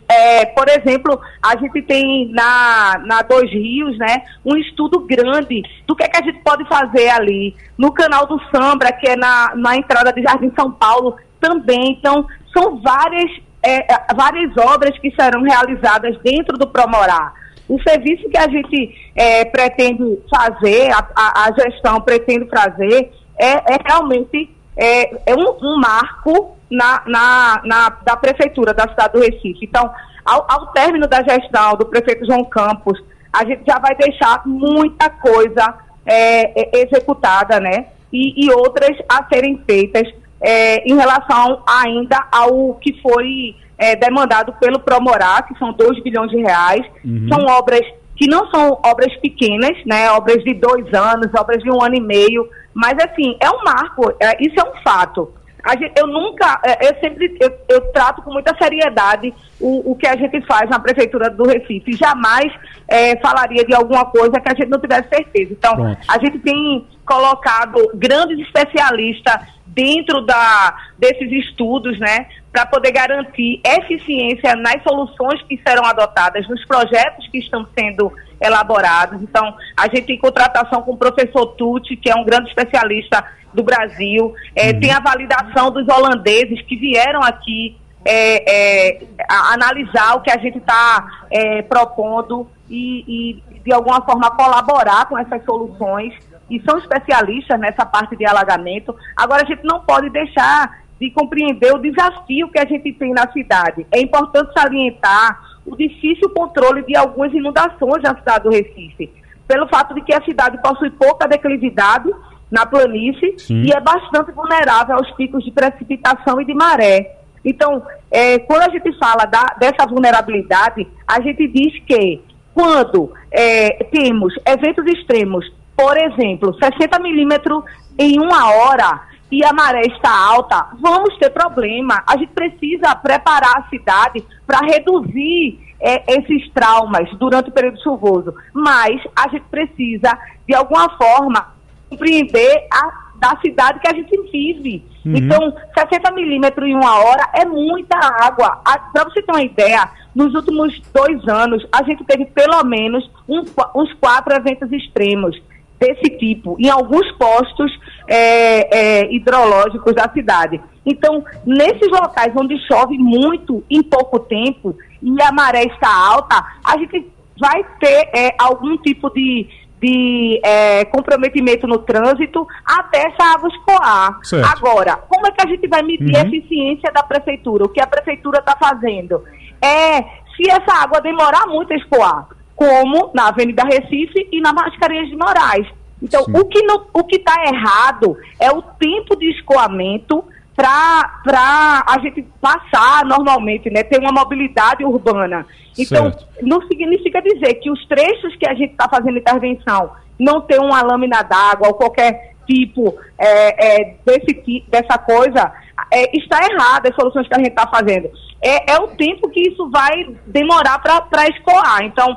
É, por exemplo, a gente tem na, na Dois Rios, né, um estudo grande do que, é que a gente pode fazer ali. No canal do Sambra, que é na, na entrada de Jardim São Paulo, também. Então, são várias é, várias obras que serão realizadas dentro do Promorá. O serviço que a gente é, pretende fazer, a, a, a, gestão pretende fazer, é, é realmente é, é um, um, marco na, na, na, da prefeitura da cidade do Recife. Então, ao, ao término da gestão do prefeito João Campos, a gente já vai deixar muita coisa é, executada, né? E, e, outras a serem feitas é, em relação ainda ao que foi é, demandado pelo Promorá, que são 2 bilhões de reais. Uhum. São obras que não são obras pequenas, né? Obras de dois anos, obras de um ano e meio. Mas, assim, é um marco, é, isso é um fato. Gente, eu nunca, é, eu sempre, eu, eu, trato com muita seriedade o, o que a gente faz na Prefeitura do Recife. Jamais é, falaria de alguma coisa que a gente não tivesse certeza. Então, Pronto. a gente tem colocado grandes especialistas dentro da, desses estudos, né, para poder garantir eficiência nas soluções que serão adotadas, nos projetos que estão sendo elaborados. Então, a gente tem contratação com o professor Tucci, que é um grande especialista do Brasil, é, uhum. tem a validação dos holandeses que vieram aqui é, é, analisar o que a gente está é, propondo e, e, de alguma forma, colaborar com essas soluções. E são especialistas nessa parte de alagamento. Agora, a gente não pode deixar de compreender o desafio que a gente tem na cidade. É importante salientar o difícil controle de algumas inundações na cidade do Recife, pelo fato de que a cidade possui pouca declividade na planície Sim. e é bastante vulnerável aos picos de precipitação e de maré. Então, é, quando a gente fala da, dessa vulnerabilidade, a gente diz que quando é, temos eventos extremos, por exemplo, 60 milímetros em uma hora e a maré está alta, vamos ter problema. A gente precisa preparar a cidade para reduzir é, esses traumas durante o período chuvoso. Mas a gente precisa, de alguma forma, compreender a da cidade que a gente vive. Uhum. Então, 60 milímetros em uma hora é muita água. Para você ter uma ideia, nos últimos dois anos, a gente teve pelo menos um, uns quatro eventos extremos desse tipo, em alguns postos é, é, hidrológicos da cidade. Então, nesses locais onde chove muito em pouco tempo e a maré está alta, a gente vai ter é, algum tipo de de é, comprometimento no trânsito até essa água escoar. Certo. Agora, como é que a gente vai medir uhum. a eficiência da prefeitura? O que a prefeitura está fazendo? É, se essa água demorar muito a escoar, como na Avenida Recife e na Mascarenhas de Moraes. Então, Sim. o que o que está errado é o tempo de escoamento para a gente passar normalmente, né? Ter uma mobilidade urbana. Então, certo. não significa dizer que os trechos que a gente está fazendo intervenção não tem uma lâmina d'água ou qualquer tipo é, é, desse, dessa coisa, é, está errado as soluções que a gente está fazendo. É, é o tempo que isso vai demorar para escoar. Então,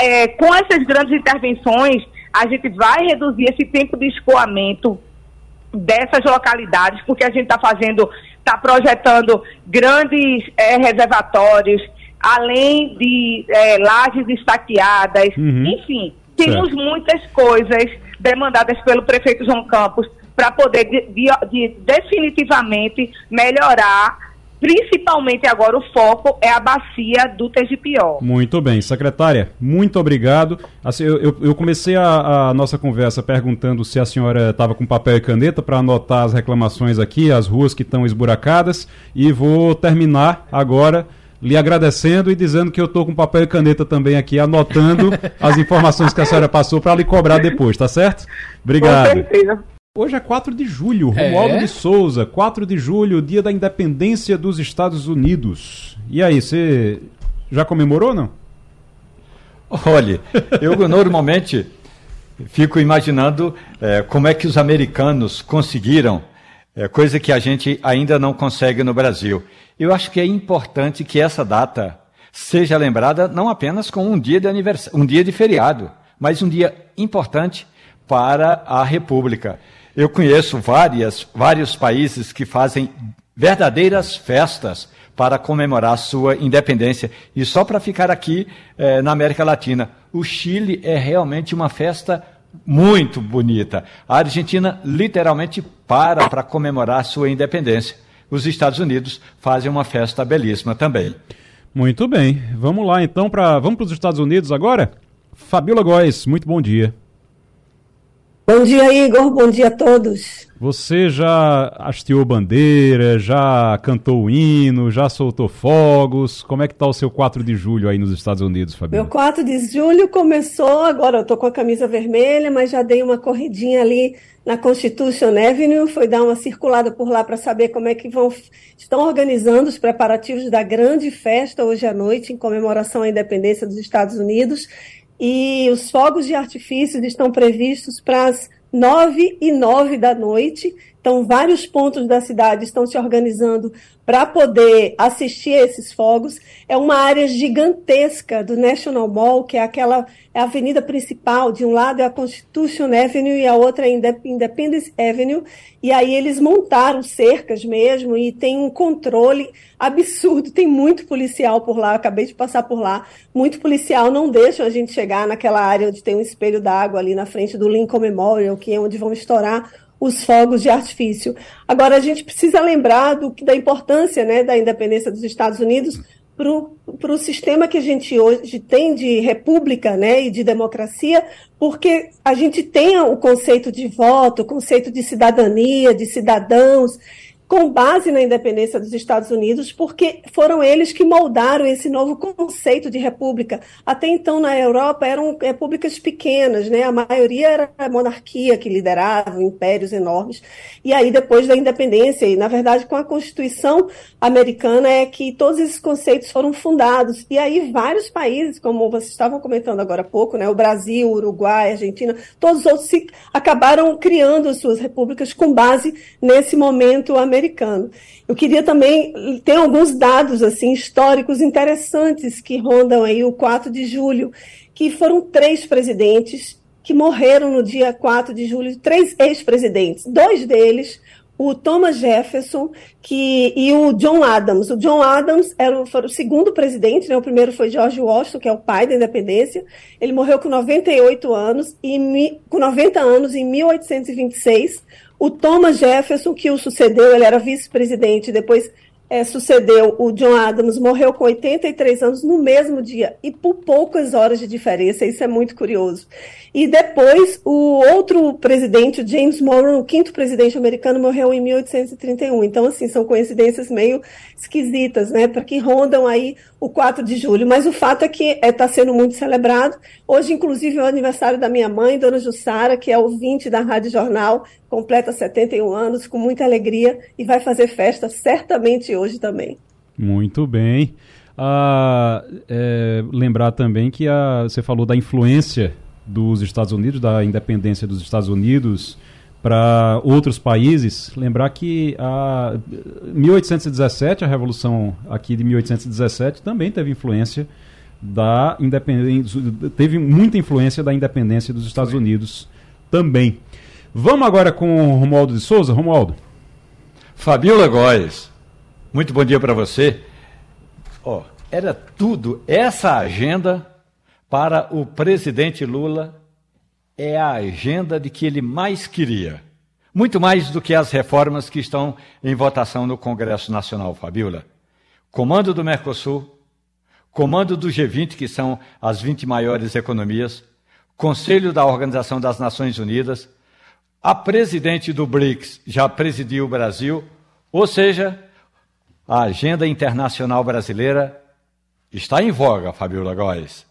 é, com essas grandes intervenções, a gente vai reduzir esse tempo de escoamento dessas localidades, porque a gente está fazendo, está projetando grandes é, reservatórios, além de é, lajes estaqueadas, uhum. enfim, temos certo. muitas coisas demandadas pelo prefeito João Campos para poder de, de, de, definitivamente melhorar principalmente agora o foco é a bacia do Tegipió. Muito bem, secretária, muito obrigado. Assim, eu, eu, eu comecei a, a, nossa conversa perguntando se a senhora estava com papel e caneta para anotar as reclamações aqui, as ruas que estão esburacadas, e vou terminar agora lhe agradecendo e dizendo que eu estou com papel e caneta também aqui, anotando as informações que a senhora passou para lhe cobrar depois, tá certo? Obrigado. Com certeza. Hoje é 4 de julho, Romualdo é? de Souza, 4 de julho, dia da independência dos Estados Unidos. E aí, você já comemorou ou não? (laughs) Olha, eu normalmente fico imaginando é, como é que os americanos conseguiram, é, coisa que a gente ainda não consegue no Brasil. Eu acho que é importante que essa data seja lembrada não apenas com um dia de aniversário, um dia de feriado, mas um dia importante para a República. Eu conheço várias, vários países que fazem verdadeiras festas para comemorar sua independência. E só para ficar aqui eh, na América Latina, o Chile é realmente uma festa muito bonita. A Argentina literalmente para para comemorar sua independência. os Estados Unidos fazem uma festa belíssima também. Muito bem. Vamos lá então para vamos para os Estados Unidos agora? Fabiola Góes, muito bom dia. Bom dia, Igor. Bom dia a todos. Você já hasteou bandeira, já cantou o hino, já soltou fogos. Como é que tá o seu 4 de julho aí nos Estados Unidos, Fabiola? Meu 4 de julho começou, agora eu tô com a camisa vermelha, mas já dei uma corridinha ali na Constitution Avenue, foi dar uma circulada por lá para saber como é que vão estão organizando os preparativos da grande festa hoje à noite em comemoração à independência dos Estados Unidos e os fogos de artifícios estão previstos para as nove e nove da noite. Então, vários pontos da cidade estão se organizando para poder assistir a esses fogos. É uma área gigantesca do National Mall, que é aquela é a avenida principal. De um lado é a Constitution Avenue e a outra é Independence Avenue. E aí eles montaram cercas mesmo e tem um controle absurdo. Tem muito policial por lá. acabei de passar por lá. Muito policial não deixam a gente chegar naquela área onde tem um espelho d'água ali na frente do Lincoln Memorial, que é onde vão estourar os fogos de artifício. Agora, a gente precisa lembrar do, da importância né, da independência dos Estados Unidos para o sistema que a gente hoje tem de república né, e de democracia, porque a gente tem o conceito de voto, o conceito de cidadania, de cidadãos, com base na independência dos Estados Unidos, porque foram eles que moldaram esse novo conceito de república. Até então, na Europa, eram repúblicas pequenas, né? a maioria era a monarquia que liderava, impérios enormes. E aí, depois da independência, e na verdade, com a Constituição americana, é que todos esses conceitos foram fundados. E aí, vários países, como vocês estavam comentando agora há pouco, né? o Brasil, o Uruguai, Argentina, todos os outros se, acabaram criando as suas repúblicas com base nesse momento americano americano. Eu queria também ter alguns dados assim históricos interessantes que rondam aí o 4 de julho, que foram três presidentes que morreram no dia 4 de julho, três ex-presidentes. Dois deles o Thomas Jefferson que, e o John Adams. O John Adams era o, o segundo presidente, né? o primeiro foi George Washington, que é o pai da independência. Ele morreu com 98 anos, e com 90 anos em 1826. O Thomas Jefferson, que o sucedeu, ele era vice-presidente, depois é, sucedeu o John Adams, morreu com 83 anos no mesmo dia e por poucas horas de diferença, isso é muito curioso. E depois o outro presidente, James Monroe, o quinto presidente americano, morreu em 1831. Então, assim, são coincidências meio esquisitas, né, para que rondam aí o 4 de julho. Mas o fato é que está é, tá sendo muito celebrado. Hoje, inclusive, é o aniversário da minha mãe, Dona Jussara, que é ouvinte da Rádio Jornal, completa 71 anos, com muita alegria, e vai fazer festa certamente hoje também. Muito bem. Ah, é, lembrar também que a, você falou da influência dos Estados Unidos, da independência dos Estados Unidos para outros países. Lembrar que a 1817, a revolução aqui de 1817, também teve influência da independência, teve muita influência da independência dos Estados Unidos também. Vamos agora com o Romualdo de Souza. Romualdo. Fabiola Góes, muito bom dia para você. Ó, oh, era tudo essa agenda para o presidente Lula é a agenda de que ele mais queria. Muito mais do que as reformas que estão em votação no Congresso Nacional, Fabiola. Comando do Mercosul, comando do G20, que são as 20 maiores economias, Conselho da Organização das Nações Unidas, a presidente do BRICS já presidiu o Brasil, ou seja, a agenda internacional brasileira está em voga, Fabiola Góes.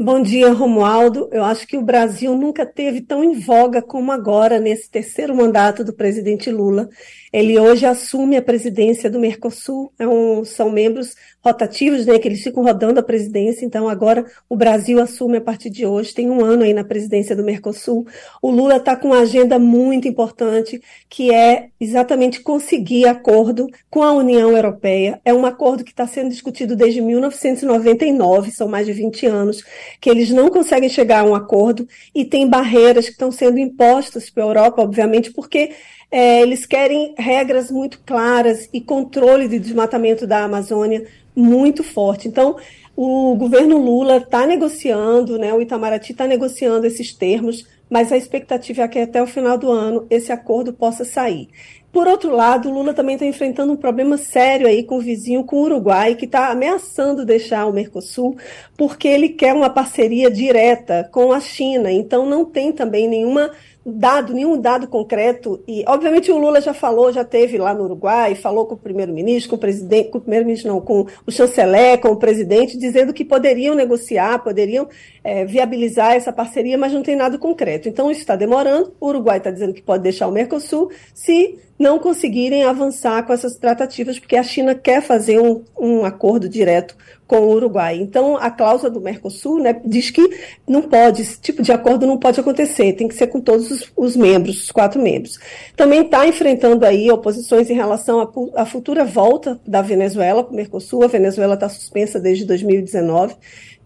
Bom dia, Romualdo. Eu acho que o Brasil nunca teve tão em voga como agora, nesse terceiro mandato do presidente Lula. Ele hoje assume a presidência do Mercosul, é um, são membros rotativos, né, que eles ficam rodando a presidência, então agora o Brasil assume a partir de hoje, tem um ano aí na presidência do Mercosul. O Lula está com uma agenda muito importante, que é exatamente conseguir acordo com a União Europeia. É um acordo que está sendo discutido desde 1999, são mais de 20 anos, que eles não conseguem chegar a um acordo e tem barreiras que estão sendo impostas para a Europa, obviamente, porque é, eles querem regras muito claras e controle de desmatamento da Amazônia muito forte. Então, o governo Lula está negociando, né, o Itamaraty está negociando esses termos, mas a expectativa é que até o final do ano esse acordo possa sair. Por outro lado, Lula também está enfrentando um problema sério aí com o vizinho, com o Uruguai, que está ameaçando deixar o Mercosul, porque ele quer uma parceria direta com a China. Então, não tem também nenhuma dado, nenhum dado concreto. E, obviamente, o Lula já falou, já teve lá no Uruguai, falou com o primeiro-ministro, com o presidente, com o primeiro-ministro, não, com o chanceler, com o presidente, dizendo que poderiam negociar, poderiam é, viabilizar essa parceria, mas não tem nada concreto. Então, isso está demorando. O Uruguai está dizendo que pode deixar o Mercosul se não conseguirem avançar com essas tratativas, porque a China quer fazer um, um acordo direto com o Uruguai. Então, a cláusula do Mercosul né, diz que não pode, esse tipo de acordo não pode acontecer, tem que ser com todos os, os membros, os quatro membros. Também está enfrentando aí oposições em relação à futura volta da Venezuela para o Mercosul. A Venezuela está suspensa desde 2019.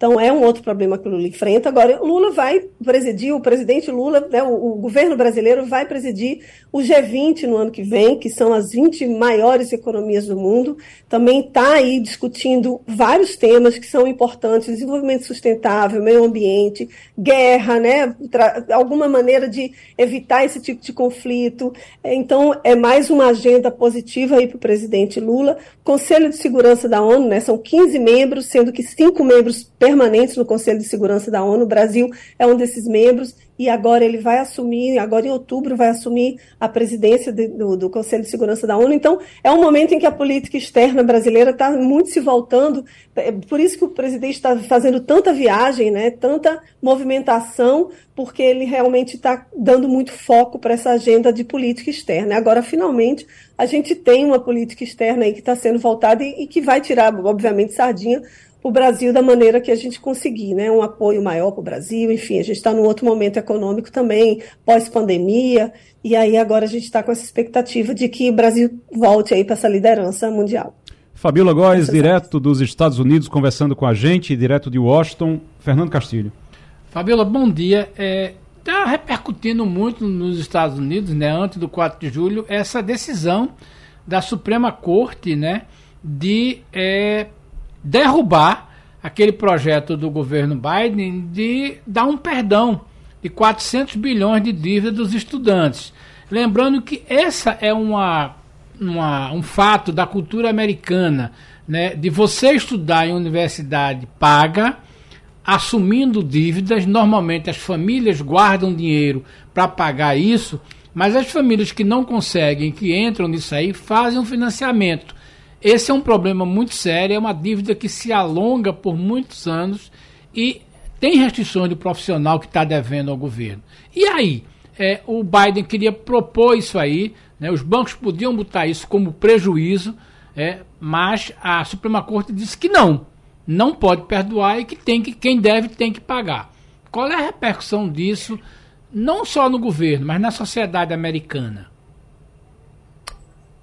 Então, é um outro problema que o Lula enfrenta. Agora, Lula vai presidir, o presidente Lula, né, o, o, governo brasileiro vai presidir o G20 no ano que vem, que são as 20 maiores economias do mundo. Também está aí discutindo vários temas que são importantes: desenvolvimento sustentável, meio ambiente, guerra, né, alguma maneira de evitar esse tipo de conflito. Então, é mais uma agenda positiva aí para o presidente Lula. Conselho de Segurança da ONU, né, são 15 membros, sendo que cinco membros permanentes no Conselho de Segurança da ONU. O Brasil é um desses membros e agora ele vai assumir, agora em outubro, vai assumir a presidência de, do, do, Conselho de Segurança da ONU. Então, é um momento em que a política externa brasileira está muito se voltando. É por isso que o presidente está fazendo tanta viagem, né, tanta movimentação, porque ele realmente está dando muito foco para essa agenda de política externa. Agora, finalmente, a gente tem uma política externa aí que está sendo voltada e, e que vai tirar, obviamente, sardinha o Brasil da maneira que a gente conseguir, né? Um apoio maior para o Brasil, enfim, a gente está num outro momento econômico também, pós-pandemia, e aí agora a gente está com essa expectativa de que o Brasil volte aí para essa liderança mundial. Fabiola Góes, direto dos Estados Unidos, conversando com a gente, direto de Washington. Fernando Castilho. Fabiola, bom dia. Está é, tá repercutindo muito nos Estados Unidos, né, antes do 4 de julho, essa decisão da Suprema Corte, né, de é, derrubar aquele projeto do governo Biden de dar um perdão de 400 bilhões de dívida dos estudantes. Lembrando que essa é uma, uma, um fato da cultura americana, né, de você estudar em universidade paga, assumindo dívidas. Normalmente as famílias guardam dinheiro para pagar isso, mas as famílias que não conseguem, que entram nisso aí, fazem um financiamento esse é um problema muito sério, é uma dívida que se alonga por muitos anos e tem restrições do profissional que está devendo ao governo. E aí? É, o Biden queria propor isso aí, né, os bancos podiam botar isso como prejuízo, é, mas a Suprema Corte disse que não, não pode perdoar e que, tem que quem deve tem que pagar. Qual é a repercussão disso, não só no governo, mas na sociedade americana?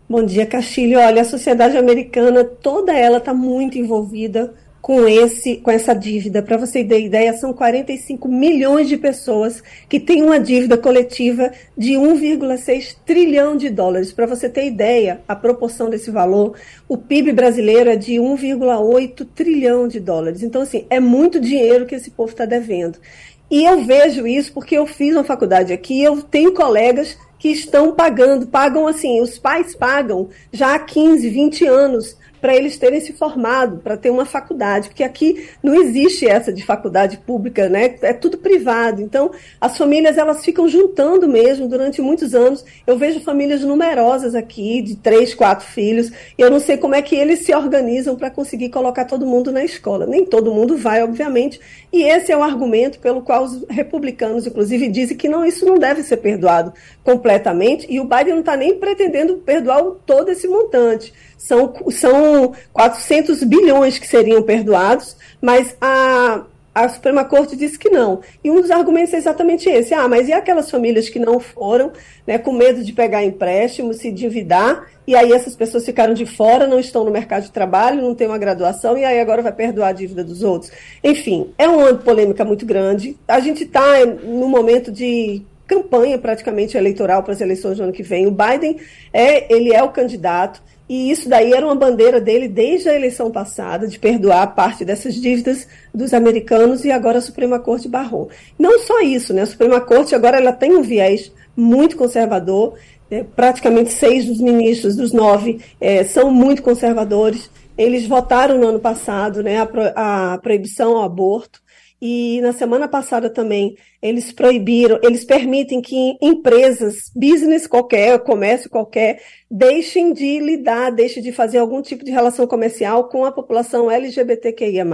Bom dia, Castilho. Olha, a sociedade americana, toda ela está muito envolvida com esse com essa dívida. Para você ter ideia, são 45 milhões de pessoas que têm uma dívida coletiva de 1,6 trilhão de dólares. Para você ter ideia, a proporção desse valor, o PIB brasileiro é de 1,8 trilhão de dólares. Então, assim, é muito dinheiro que esse povo está devendo. E eu vejo isso porque eu fiz uma faculdade aqui, eu tenho colegas que estão pagando, pagam assim, os pais pagam já há 15, 20 anos para eles terem se formado, para ter uma faculdade, porque aqui não existe essa de faculdade pública, né? É tudo privado. Então, as famílias elas ficam juntando mesmo durante muitos anos. Eu vejo famílias numerosas aqui, de três, quatro filhos, e eu não sei como é que eles se organizam para conseguir colocar todo mundo na escola. Nem todo mundo vai, obviamente, e esse é o argumento pelo qual os republicanos, inclusive, dizem que não, isso não deve ser perdoado completamente, e o Biden não está nem pretendendo perdoar todo esse montante são, são 400 bilhões que seriam perdoados, mas a, a Suprema Corte disse que não. E um dos argumentos é exatamente esse. Ah, mas e aquelas famílias que não foram, né, com medo de pegar empréstimo, se endividar, e aí essas pessoas ficaram de fora, não estão no mercado de trabalho, não têm uma graduação, e aí agora vai perdoar a dívida dos outros. Enfim, é uma polêmica muito grande. A gente está no momento de campanha praticamente eleitoral para as eleições do ano que vem. O Biden é, ele é o candidato. E isso daí era uma bandeira dele desde a eleição passada, de perdoar parte dessas dívidas dos americanos, e agora a Suprema Corte barrou. Não só isso, né? A Suprema Corte agora ela tem um viés muito conservador, é, praticamente seis dos ministros, dos nove, é, são muito conservadores. Eles votaram no ano passado né, a, pro, a proibição ao aborto. E na semana passada também eles proibiram, eles permitem que empresas, business qualquer, comércio qualquer, deixem de lidar, deixem de fazer algum tipo de relação comercial com a população LGBTQIA+.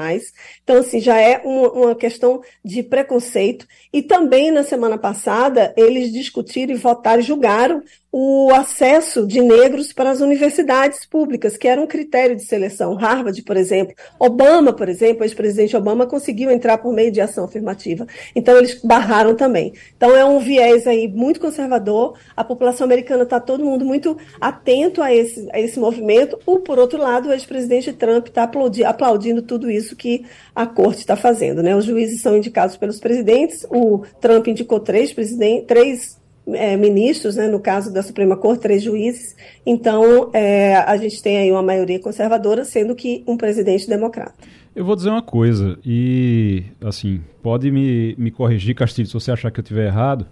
Então, assim, já é uma, uma questão de preconceito. E também, na semana passada, eles discutiram e votaram, julgaram o acesso de negros para as universidades públicas, que era um critério de seleção. Harvard, por exemplo, Obama, por exemplo, o ex-presidente Obama conseguiu entrar por meio de ação afirmativa. Então, eles barraram também. Então é um viés aí muito conservador. A população americana está todo mundo muito atento a esse, a esse movimento. O por outro lado, o ex-presidente Trump está aplaudindo, aplaudindo tudo isso que a corte está fazendo. Né? Os juízes são indicados pelos presidentes. O Trump indicou três presidentes, três é, ministros, né, no caso da Suprema Corte, três juízes. Então, é, a gente tem aí uma maioria conservadora, sendo que um presidente democrata. Eu vou dizer uma coisa, e assim, pode me, me corrigir, Castilho, se você achar que eu estiver errado,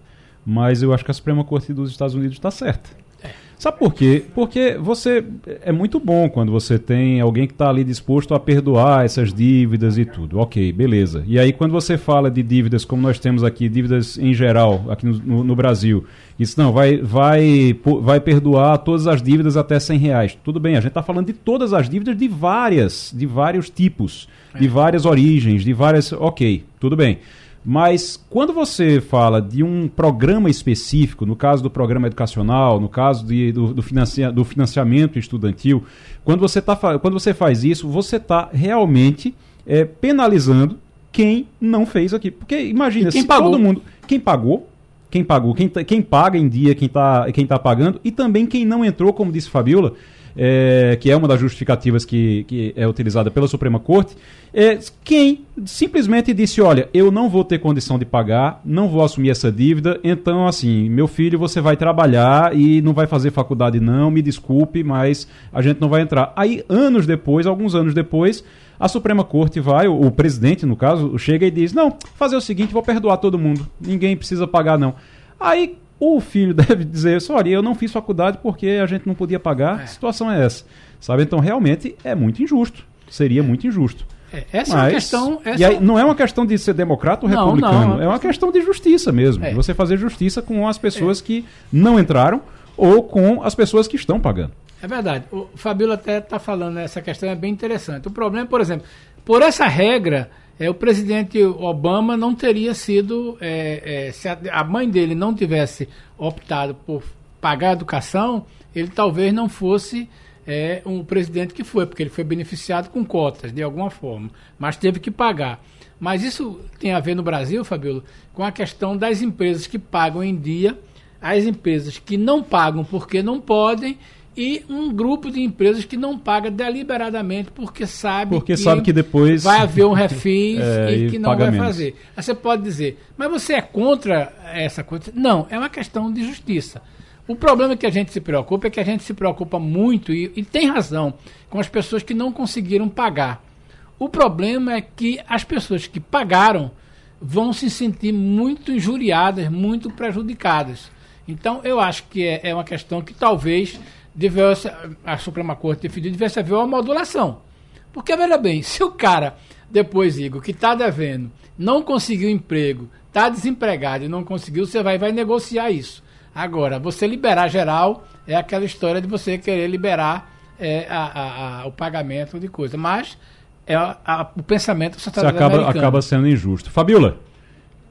mas eu acho que a Suprema Corte dos Estados Unidos está certa. Sabe por quê? Porque você é muito bom quando você tem alguém que está ali disposto a perdoar essas dívidas e tudo. Ok, beleza. E aí quando você fala de dívidas, como nós temos aqui, dívidas em geral, aqui no, no, Brasil, isso não, vai, vai, vai perdoar todas as dívidas até 100 reais. Tudo bem, a gente está falando de todas as dívidas de várias, de vários tipos, é. de várias origens, de várias. Ok, tudo bem. Mas quando você fala de um programa específico, no caso do programa educacional, no caso de, do, do, financia, do financiamento estudantil, quando você, tá, quando você faz isso, você está realmente é, penalizando quem não fez aqui. Porque imagina, se pagou? todo mundo. Quem pagou, quem pagou, quem, tá, quem paga em dia, quem está quem tá pagando, e também quem não entrou, como disse Fabiola, é, que é uma das justificativas que, que é utilizada pela Suprema Corte, é quem simplesmente disse: olha, eu não vou ter condição de pagar, não vou assumir essa dívida, então, assim, meu filho, você vai trabalhar e não vai fazer faculdade, não, me desculpe, mas a gente não vai entrar. Aí, anos depois, alguns anos depois, a Suprema Corte vai, o, o presidente, no caso, chega e diz: não, fazer o seguinte, vou perdoar todo mundo, ninguém precisa pagar, não. Aí o filho (laughs) deve dizer, olha, eu não fiz faculdade porque a gente não podia pagar, é. a situação é essa. Sabe? Então, realmente, é muito injusto. Seria é. muito injusto. É, essa Mas, é uma questão. Essa... E aí, não é uma questão de ser democrata ou não, republicano, não, é uma questão de justiça mesmo. É. Você fazer justiça com as pessoas é. que não entraram ou com as pessoas que estão pagando. É verdade. O Fabíola até está falando, essa questão é bem interessante. O problema, por exemplo, por essa regra, é, o presidente Obama não teria sido. É, é, se a, a, mãe dele não tivesse optado por pagar a educação, ele talvez não fosse é, um presidente que foi, porque ele foi beneficiado com cotas, de alguma forma, mas teve que pagar. Mas isso tem a ver no Brasil, Fabíola, com a questão das empresas que pagam em dia, as empresas que não pagam porque não podem e um grupo de empresas que não paga deliberadamente porque sabe, porque que, sabe que depois vai haver um refis (laughs) é, e que não vai menos. fazer. Aí você pode dizer, mas você é contra essa coisa? Não, é uma questão de justiça. O problema que a gente se preocupa é que a gente se preocupa muito, e, e tem razão, com as pessoas que não conseguiram pagar. O problema é que as pessoas que pagaram vão se sentir muito injuriadas, muito prejudicadas. Então, eu acho que é, é uma questão que talvez devesse, a Suprema Corte definiu, devesse haver uma modulação. Porque, veja bem, se o cara, depois, Igor, que está devendo, não conseguiu emprego, está desempregado e não conseguiu, você vai, vai negociar isso. Agora, você liberar geral é aquela história de você querer liberar é, a, a, a, o pagamento de coisa. Mas é o pensamento Você acaba, acaba sendo injusto. Fabiola,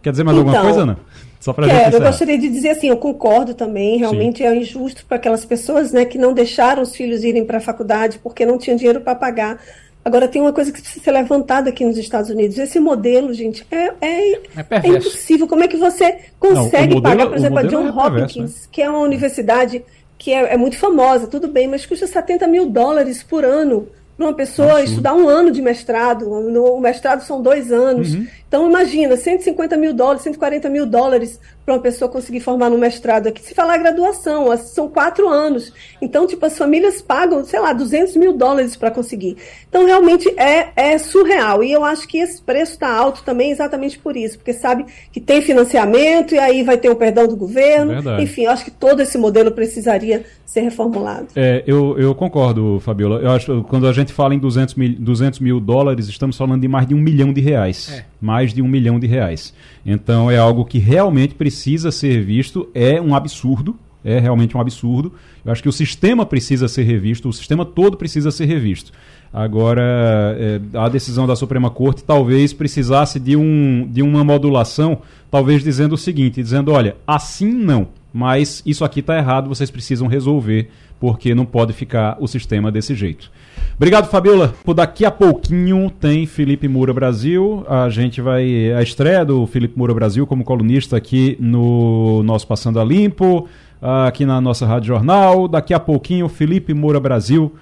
quer dizer mais então, alguma coisa, Ana? Só pra Quero, eu gostaria de dizer assim, eu concordo também, realmente Sim. é injusto para aquelas pessoas né, que não deixaram os filhos irem para a faculdade porque não tinham dinheiro para pagar. Agora, tem uma coisa que precisa ser levantada aqui nos Estados Unidos. Esse modelo, gente, é, é, é, é impossível. Como é que você consegue não, modelo, pagar, por exemplo, a John é Hopkins, né? que é uma universidade que é, é, muito famosa, tudo bem, mas custa 70 mil dólares por ano para uma pessoa estudar um ano de mestrado. No, o mestrado são dois anos. Uhum. Então, imagina, 150 mil dólares, 140 mil dólares para uma pessoa conseguir formar no mestrado aqui. Se falar graduação, são quatro anos. Então, tipo, as famílias pagam, sei lá, 200 mil dólares para conseguir. Então, realmente é, é surreal. E eu acho que esse preço está alto também exatamente por isso, porque sabe que tem financiamento e aí vai ter o perdão do governo. Verdade. Enfim, eu acho que todo esse modelo precisaria ser reformulado. É, eu, eu concordo, Fabiola. Eu acho que quando a gente fala em 200 mil, 200 mil dólares, estamos falando de mais de um milhão de reais. É. Mais de um milhão de reais. Então é algo que realmente precisa ser visto, é um absurdo, é realmente um absurdo. Eu acho que o sistema precisa ser revisto, o sistema todo precisa ser revisto. Agora, é, a decisão da Suprema Corte talvez precisasse de, um, de uma modulação, talvez dizendo o seguinte, dizendo, olha, assim não, mas isso aqui está errado, vocês precisam resolver, porque não pode ficar o sistema desse jeito. Obrigado, Fabiola. Por daqui a pouquinho tem Felipe Moura Brasil. A gente vai. A estreia do Felipe Moura Brasil como colunista aqui no nosso Passando a Limpo, aqui na nossa Rádio Jornal. Daqui a pouquinho, Felipe Moura Brasil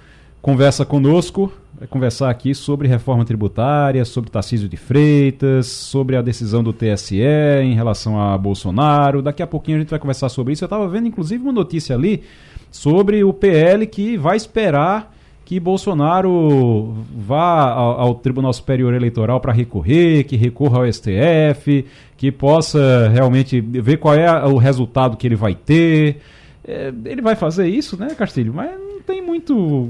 conversa conosco. Vai conversar aqui sobre reforma tributária, sobre Tarcísio de Freitas, sobre a decisão do TSE em relação a Bolsonaro. Daqui a pouquinho a gente vai conversar sobre isso. Eu estava vendo, inclusive, uma notícia ali sobre o PL que vai esperar que Bolsonaro vá ao, ao Tribunal Superior Eleitoral para recorrer, que recorra ao STF, que possa realmente ver qual é o resultado que ele vai ter. É, ele vai fazer isso, né, Castilho? Mas não tem muito.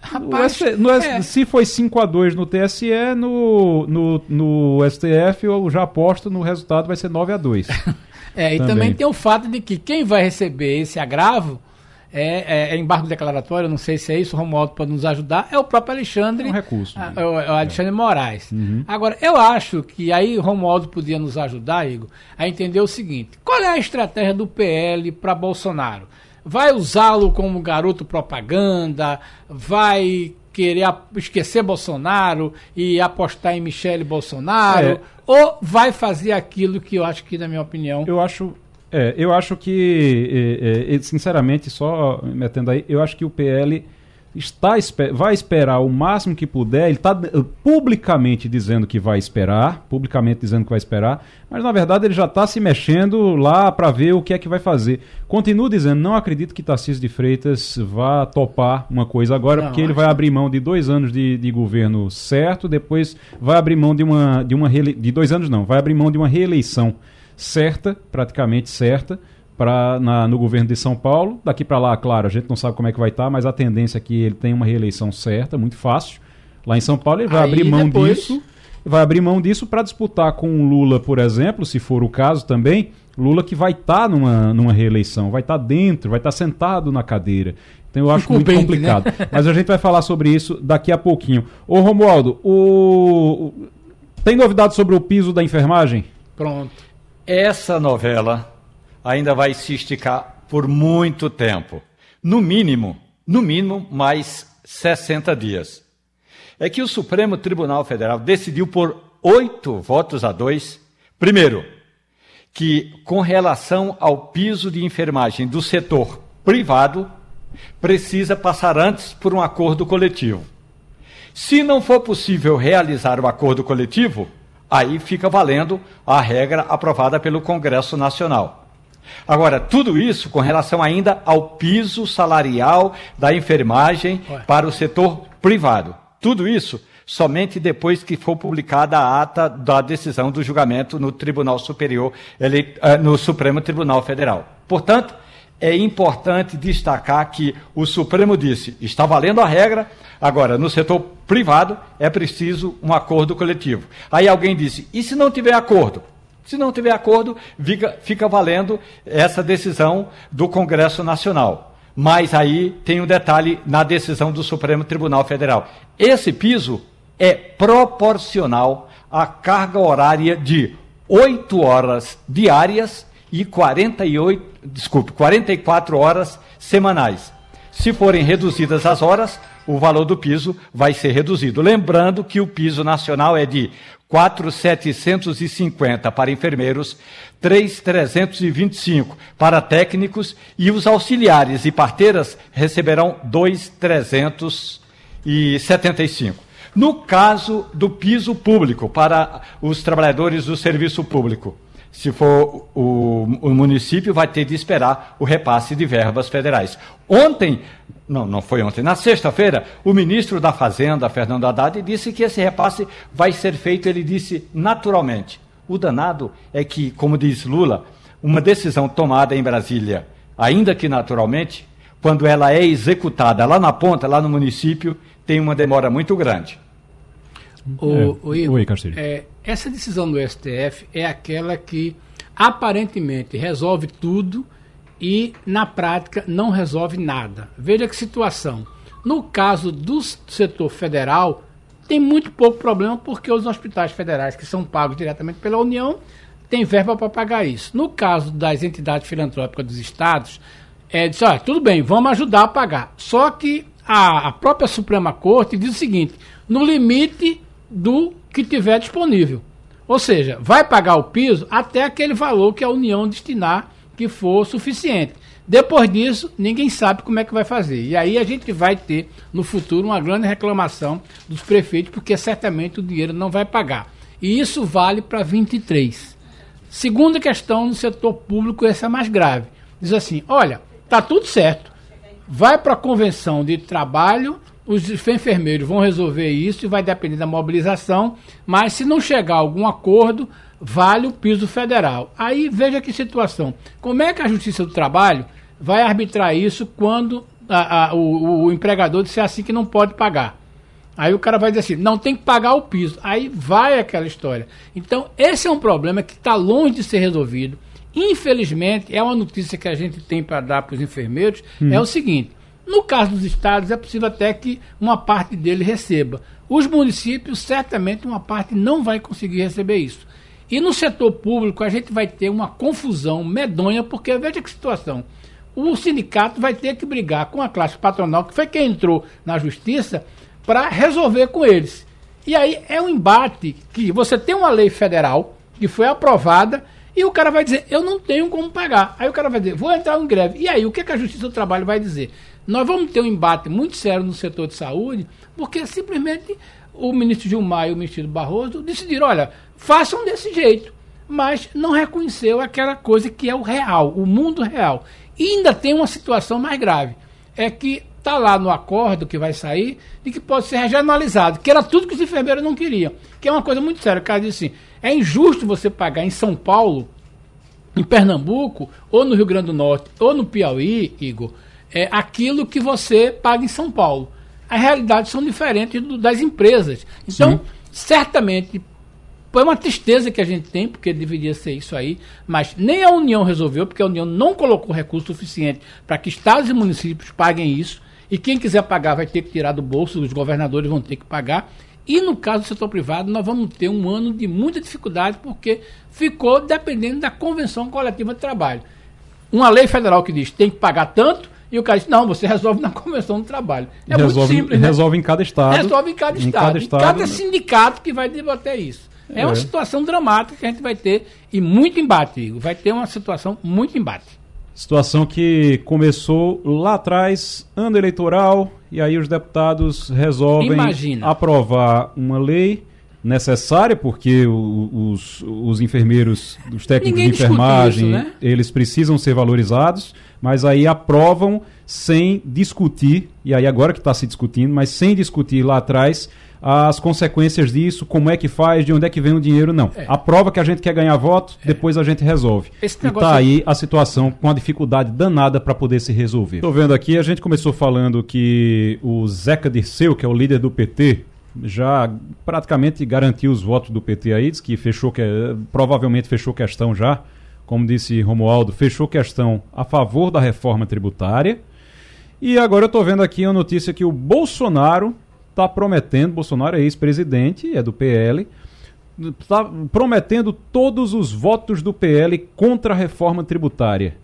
Rapaz, no, no, é. Se foi 5 a 2 no TSE, no, no, no STF eu já aposto no resultado vai ser 9 a 2 (laughs) É, e também. também tem o fato de que quem vai receber esse agravo é, é, é, embargo declaratório, não sei se é isso, o Romualdo pode nos ajudar, é o próprio Alexandre. É um recurso. Né? É, o, é o Alexandre Moraes. Uhum. Agora, eu acho que aí o Romualdo podia nos ajudar, Igor, a entender o seguinte: qual é a estratégia do PL para Bolsonaro? Vai usá-lo como garoto propaganda? Vai querer esquecer Bolsonaro e apostar em Michele Bolsonaro? É. Ou vai fazer aquilo que eu acho que, na minha opinião. Eu acho é, eu acho que, é, é, sinceramente, só metendo aí, eu acho que o PL está vai esperar o máximo que puder. Ele está eh, publicamente dizendo que vai esperar, publicamente dizendo que vai esperar, mas na verdade ele já está se mexendo lá para ver o que é que vai fazer. Continuo dizendo, não acredito que Tarcísio de Freitas vá topar uma coisa agora, não, porque ele vai abrir mão de dois anos de, de, governo certo, depois vai abrir mão de uma de uma de dois anos não, vai abrir mão de uma reeleição certa, praticamente certa, para no governo de São Paulo. Daqui para lá, claro, a gente não sabe como é que vai estar, tá, mas a tendência é que ele tenha uma reeleição certa, muito fácil. Lá em São Paulo ele vai Aí abrir mão depois... disso, vai abrir mão disso para disputar com o Lula, por exemplo, se for o caso também. Lula que vai estar tá numa, numa reeleição, vai estar tá dentro, vai estar tá sentado na cadeira. Então eu acho muito complicado. Né? Mas a gente vai falar sobre isso daqui a pouquinho. Ô Romualdo, o... tem novidade sobre o piso da enfermagem? Pronto. Essa novela ainda vai se esticar por muito tempo. No mínimo, no mínimo, mais 60 dias. É que o Supremo Tribunal Federal decidiu por oito votos a dois, primeiro, que com relação ao piso de enfermagem do setor privado, precisa passar antes por um acordo coletivo. Se não for possível realizar o acordo coletivo, Aí fica valendo a regra aprovada pelo Congresso Nacional. Agora, tudo isso com relação ainda ao piso salarial da enfermagem Ué. para o setor privado. Tudo isso somente depois que for publicada a ata da decisão do julgamento no Tribunal Superior, ele, eh, no Supremo Tribunal Federal. Portanto, é importante destacar que o Supremo disse: está valendo a regra, agora no setor privado é preciso um acordo coletivo. Aí alguém disse: e se não tiver acordo? Se não tiver acordo, fica, fica valendo essa decisão do Congresso Nacional. Mas aí tem um detalhe na decisão do Supremo Tribunal Federal. Esse piso é proporcional à carga horária de oito horas diárias e 48, desculpe, 44 horas semanais. Se forem reduzidas as horas, o valor do piso vai ser reduzido. Lembrando que o piso nacional é de 4,750 para enfermeiros, 3,325 para técnicos e os auxiliares e parteiras receberão 2,375. No caso do piso público para os trabalhadores do serviço público, Se for o, o, município, vai ter de esperar o repasse de verbas federais. Ontem, não, não foi ontem, na sexta-feira, o ministro da Fazenda, Fernando Haddad, disse que esse repasse vai ser feito, ele disse, naturalmente. O danado é que, como diz Lula, uma decisão tomada em Brasília, ainda que naturalmente, quando ela é executada lá na ponta, lá no município, tem uma demora muito grande. O, é. o Oi, é, essa decisão do STF é aquela que aparentemente resolve tudo e na prática não resolve nada. Veja que situação. No caso do setor federal, tem muito pouco problema porque os hospitais federais que são pagos diretamente pela União têm verba para pagar isso. No caso das entidades filantrópicas dos estados, é, diz, olha, tudo bem, vamos ajudar a pagar. Só que a, a própria Suprema Corte diz o seguinte, no limite do que tiver disponível. Ou seja, vai pagar o piso até aquele valor que a União destinar que for suficiente. Depois disso, ninguém sabe como é que vai fazer. E aí a gente vai ter no futuro uma grande reclamação dos prefeitos, porque certamente o dinheiro não vai pagar. E isso vale para 23. Segunda questão no setor público, essa é mais grave. Diz assim: olha, tá tudo certo. Vai para a convenção de trabalho os enfermeiros vão resolver isso e vai depender da mobilização, mas se não chegar a algum acordo, vale o piso federal. Aí veja que situação. Como é que a Justiça do Trabalho vai arbitrar isso quando a, a, o, o, empregador disser assim que não pode pagar? Aí o cara vai dizer assim, não tem que pagar o piso. Aí vai aquela história. Então, esse é um problema que está longe de ser resolvido. Infelizmente, é uma notícia que a gente tem para dar para os enfermeiros, hum. é o seguinte, no caso dos estados, é possível até que uma parte dele receba. Os municípios, certamente, uma parte não vai conseguir receber isso. E no setor público, a gente vai ter uma confusão medonha, porque veja que situação. O sindicato vai ter que brigar com a classe patronal, que foi quem entrou na justiça, para resolver com eles. E aí é um embate que você tem uma lei federal que foi aprovada e o cara vai dizer, eu não tenho como pagar. Aí o cara vai dizer, vou entrar em greve. E aí, o que, que a Justiça do Trabalho vai dizer? Nós vamos ter um embate muito sério no setor de saúde, porque simplesmente o ministro Gilmar e o ministro Barroso decidiram, olha, façam desse jeito, mas não reconheceu aquela coisa que é o real, o mundo real. E ainda tem uma situação mais grave, é que está lá no acordo que vai sair de que pode ser regionalizado, que era tudo que os enfermeiros não queriam, que é uma coisa muito séria. O cara diz assim, é injusto você pagar em São Paulo, em Pernambuco, ou no Rio Grande do Norte, ou no Piauí, Igor, é, aquilo que você paga em São Paulo. As realidades são diferentes do, das empresas. Então, Sim. certamente, foi uma tristeza que a gente tem, porque deveria ser isso aí, mas nem a União resolveu, porque a União não colocou recurso suficiente para que estados e municípios paguem isso. E quem quiser pagar vai ter que tirar do bolso, os governadores vão ter que pagar. E no caso do setor privado, nós vamos ter um ano de muita dificuldade, porque ficou dependendo da Convenção Coletiva de Trabalho. Uma lei federal que diz que tem que pagar tanto, e o cara disse, não, você resolve na (laughs) Convenção do Trabalho. É resolve, muito simples, né? Resolve em cada estado. Resolve em cada em estado. Cada estado, em cada sindicato que vai debater isso. É, é, uma situação dramática que a gente vai ter e muito embate, Igor. Vai ter uma situação muito embate. Situação que começou lá atrás, ano eleitoral, e aí os deputados resolvem Imagina. aprovar uma lei necessária, porque os, os enfermeiros, os técnicos Ninguém de enfermagem, isso, né? eles precisam ser valorizados mas aí aprovam sem discutir, e aí agora que está se discutindo, mas sem discutir lá atrás as consequências disso, como é que faz, de onde é que vem o dinheiro, não. É. Aprova que a gente quer ganhar voto, é. depois a gente resolve. Esse e está aí a situação com a dificuldade danada para poder se resolver. Estou vendo aqui, a gente começou falando que o Zeca Dirceu, que é o líder do PT, já praticamente garantiu os votos do PT aí, diz que fechou, que, provavelmente fechou questão já como disse Romualdo, fechou questão a favor da reforma tributária. E agora eu estou vendo aqui a notícia que o Bolsonaro está prometendo, Bolsonaro é ex-presidente, é do PL, está prometendo todos os votos do PL contra a reforma tributária.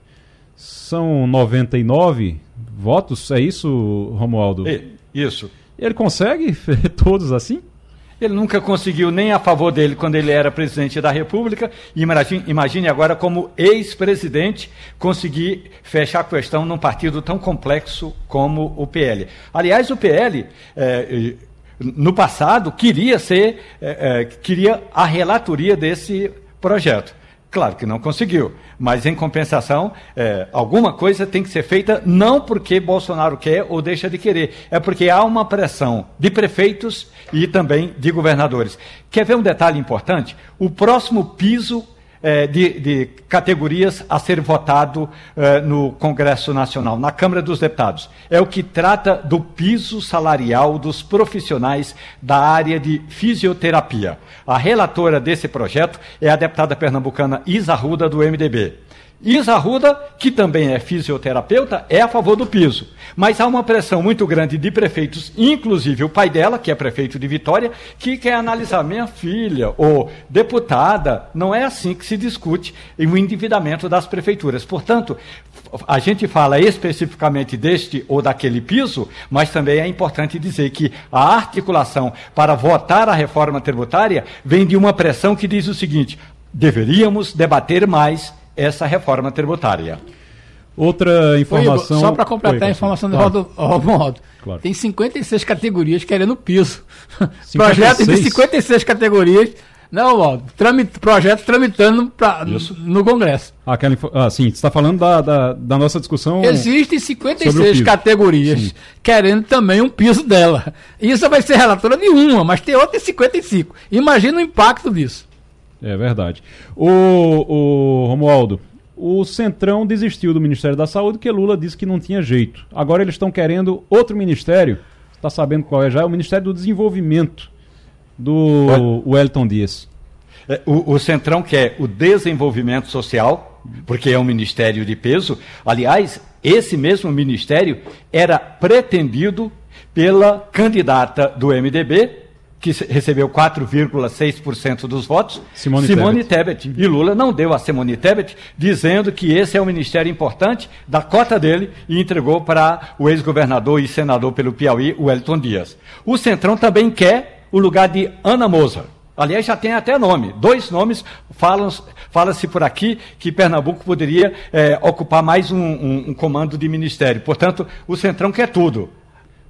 São 99 votos, é isso, Romualdo? Isso. Ele consegue (laughs) todos assim? Ele nunca conseguiu nem a favor dele quando ele era presidente da República. Imagine, imagine agora como ex-presidente conseguir fechar a questão num partido tão complexo como o PL. Aliás, o PL, é, no passado, queria ser, é, queria a relatoria desse projeto. Claro que não conseguiu, mas em compensação, é, alguma coisa tem que ser feita não porque Bolsonaro quer ou deixa de querer, é porque há uma pressão de prefeitos e também de governadores. Quer ver um detalhe importante? O próximo piso de, de, categorias a ser votado é, no Congresso Nacional, na Câmara dos Deputados. É o que trata do piso salarial dos profissionais da área de fisioterapia. A relatora desse projeto é a deputada pernambucana Isa Ruda, do MDB. Isa Ruda, que também é fisioterapeuta, é a favor do piso. Mas há uma pressão muito grande de prefeitos, inclusive o pai dela, que é prefeito de Vitória, que quer analisar minha filha ou deputada. Não é assim que se discute o endividamento das prefeituras. Portanto, a gente fala especificamente deste ou daquele piso, mas também é importante dizer que a articulação para votar a reforma tributária vem de uma pressão que diz o seguinte: deveríamos debater mais essa reforma tributária. Outra informação. só para completar Oi, a informação do claro. Romualdo. Claro. Tem 56 categorias querendo piso. 56? (laughs) Projeto de 56 categorias. Não, Romualdo. Tramit, projeto tramitando pra, no Congresso. Ah, aquela, ah, sim, você está falando da, da, da, nossa discussão. Existem 56 categorias sim. querendo também um piso dela. Isso vai ser relatora de uma, mas tem outras 55. Imagina o impacto disso. É verdade. O, o Romualdo, o Centrão desistiu do Ministério da Saúde porque Lula disse que não tinha jeito. Agora eles estão querendo outro ministério. Está sabendo qual é já? É o Ministério do Desenvolvimento do Wellington Dias. É, o, o Centrão quer o desenvolvimento social, porque é um ministério de peso. Aliás, esse mesmo ministério era pretendido pela candidata do MDB, que recebeu 4,6% dos votos, Simone, Simone Tebet. Tebet. E Lula não deu a Simone Tebet, dizendo que esse é um ministério importante da cota dele e entregou para o ex-governador e senador pelo Piauí, Wellington Dias. O Centrão também quer o lugar de Ana Moser. Aliás, já tem até nome. Dois nomes falam-se fala por aqui que Pernambuco poderia é, ocupar mais um, um, um comando de ministério. Portanto, o Centrão quer tudo.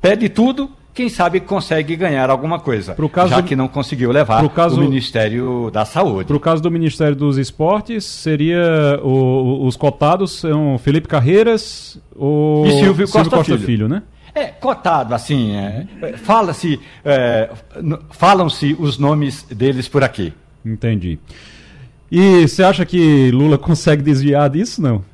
Pede tudo quem sabe consegue ganhar alguma coisa, já do, que não conseguiu levar caso, o Ministério da Saúde. Para o caso do Ministério dos Esportes, seria o, os cotados são Felipe Carreiras o e Silvio Costa, Silvio Costa Filho. Filho, né? É, cotado, assim, é, fala-se, é, falam-se os nomes deles por aqui. Entendi. E você acha que Lula (laughs) consegue desviar disso, não?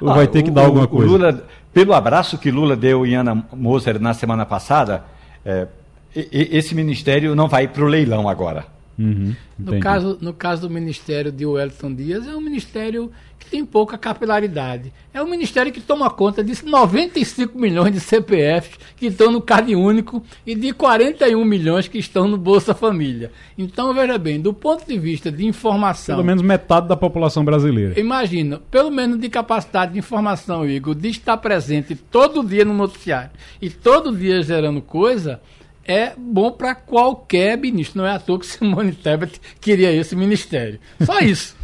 Ou ah, vai ter que o, dar alguma coisa? Lula, pelo abraço que Lula deu em Ana Moser na semana passada, é, esse ministério não vai para o leilão agora. Uhum, no, caso, no caso do ministério de Wellington Dias, é um ministério que tem pouca capilaridade. É um ministério que toma conta de 95 milhões de CPFs que estão no Cade Único e de 41 milhões que estão no Bolsa Família. Então, veja bem, do ponto de vista de informação. Pelo menos metade da população brasileira. Imagina, pelo menos de capacidade de informação, Igor, de estar presente todo dia no noticiário e todo dia gerando coisa é bom para qualquer ministro. Não é à toa que Simone Tebet queria esse ministério. Só (laughs) isso.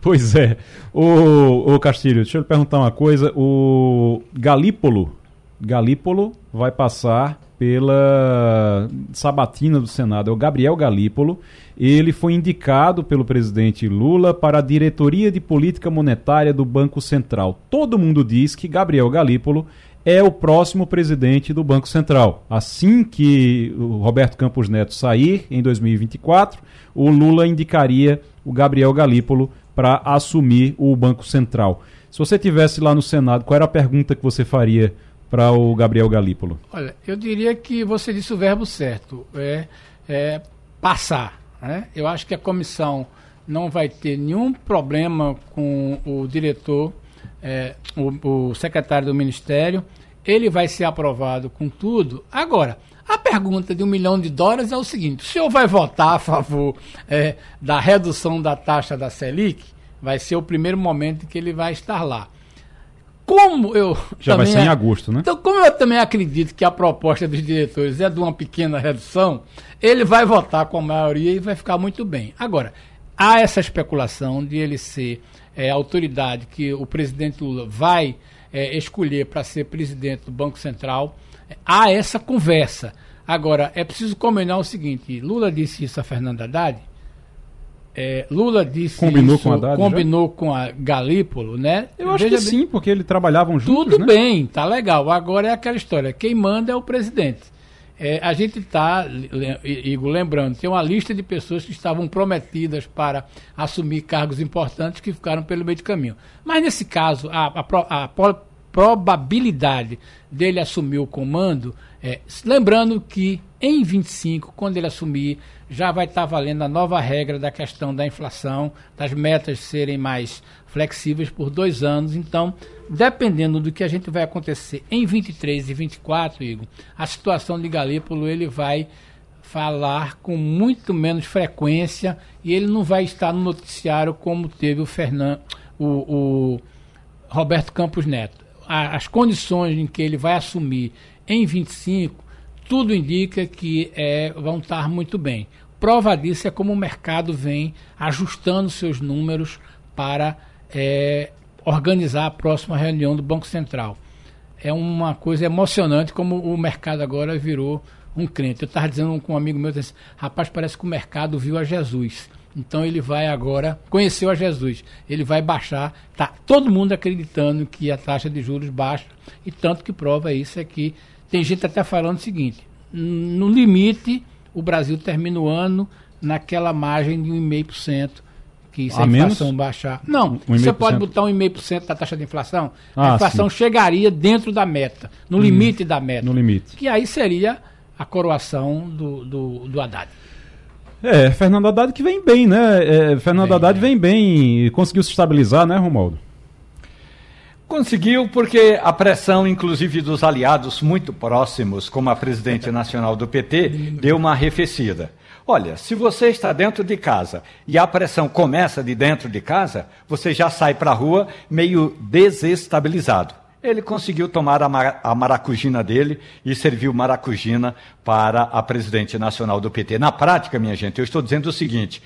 pois é. O, o Castilho, deixa eu lhe perguntar uma coisa. O Galípolo, Galípolo vai passar pela sabatina do Senado. É o Gabriel Galípolo. Ele foi indicado pelo presidente Lula para a diretoria de política monetária do Banco Central. Todo mundo diz que Gabriel Galípolo é o próximo presidente do Banco Central. Assim que o Roberto Campos Neto sair em 2024, o Lula indicaria o Gabriel Galípolo para assumir o Banco Central. Se você tivesse lá no Senado, qual era a pergunta que você faria para o Gabriel Galípolo? Olha, eu diria que você disse o verbo certo, é, é passar. Né? Eu acho que a comissão não vai ter nenhum problema com o diretor é, o, o secretário do Ministério, ele vai ser aprovado com tudo. Agora, a pergunta de um milhão de dólares é o seguinte: o senhor vai votar a favor é, da redução da taxa da Selic? Vai ser o primeiro momento que ele vai estar lá. Como eu. Já vai ser em agosto, né? Então, como eu também acredito que a proposta dos diretores é de uma pequena redução, ele vai votar com a maioria e vai ficar muito bem. Agora, há essa especulação de ele ser é, autoridade que o presidente Lula vai é, escolher para ser presidente do Banco Central, há essa conversa. Agora, é preciso combinar o seguinte: Lula disse isso a Fernanda Haddad. é, Lula disse combinou isso, com a Haddad, combinou já? com a Galípolo, né? Eu acho Veja que bem, sim, porque eles trabalhavam juntos. Tudo né? bem, tá legal. Agora é aquela história: quem manda é o presidente. É, a gente está, Igor, lembrando, tem uma lista de pessoas que estavam prometidas para assumir cargos importantes que ficaram pelo meio de caminho. Mas nesse caso, a, a, a probabilidade dele assumir o comando, é, lembrando que em 25, quando ele assumir, já vai estar valendo a nova regra da questão da inflação, das metas serem mais flexíveis por dois anos. Então, dependendo do que a gente vai acontecer em 23 e 24, Igor, a situação de Galípolo ele vai falar com muito menos frequência e ele não vai estar no noticiário como teve o Fernando, o Roberto Campos Neto as condições em que ele vai assumir em 25, tudo indica que é, vão estar muito bem. Prova disso é como o mercado vem ajustando seus números para é, organizar a próxima reunião do Banco Central. É uma coisa emocionante como o mercado agora virou um crente. Eu estava dizendo com um amigo meu, disse, rapaz, parece que o mercado viu a Jesus. Então ele vai agora, conheceu a Jesus, ele vai baixar, tá todo mundo acreditando que a taxa de juros baixa, e tanto que prova isso é que tem gente até falando o seguinte, no limite o Brasil termina o ano naquela margem de 1,5%, que se a, a inflação menos? baixar. Não, um você pode botar 1,5% da taxa de inflação, ah, a inflação sim. chegaria dentro da meta, no hum, limite da meta. No limite. Que aí seria a coroação do, do, do Haddad. É, Fernando Haddad que vem bem, né? É, Fernando vem, Haddad vem bem, conseguiu se estabilizar, né, Romualdo? Conseguiu porque a pressão, inclusive dos aliados muito próximos, como a presidente nacional do PT, deu uma arrefecida. Olha, se você está dentro de casa e a pressão começa de dentro de casa, você já sai para a rua meio desestabilizado ele conseguiu tomar a, mar a maracujina dele e serviu maracujina para a presidente nacional do PT. Na prática, minha gente, eu estou dizendo o seguinte.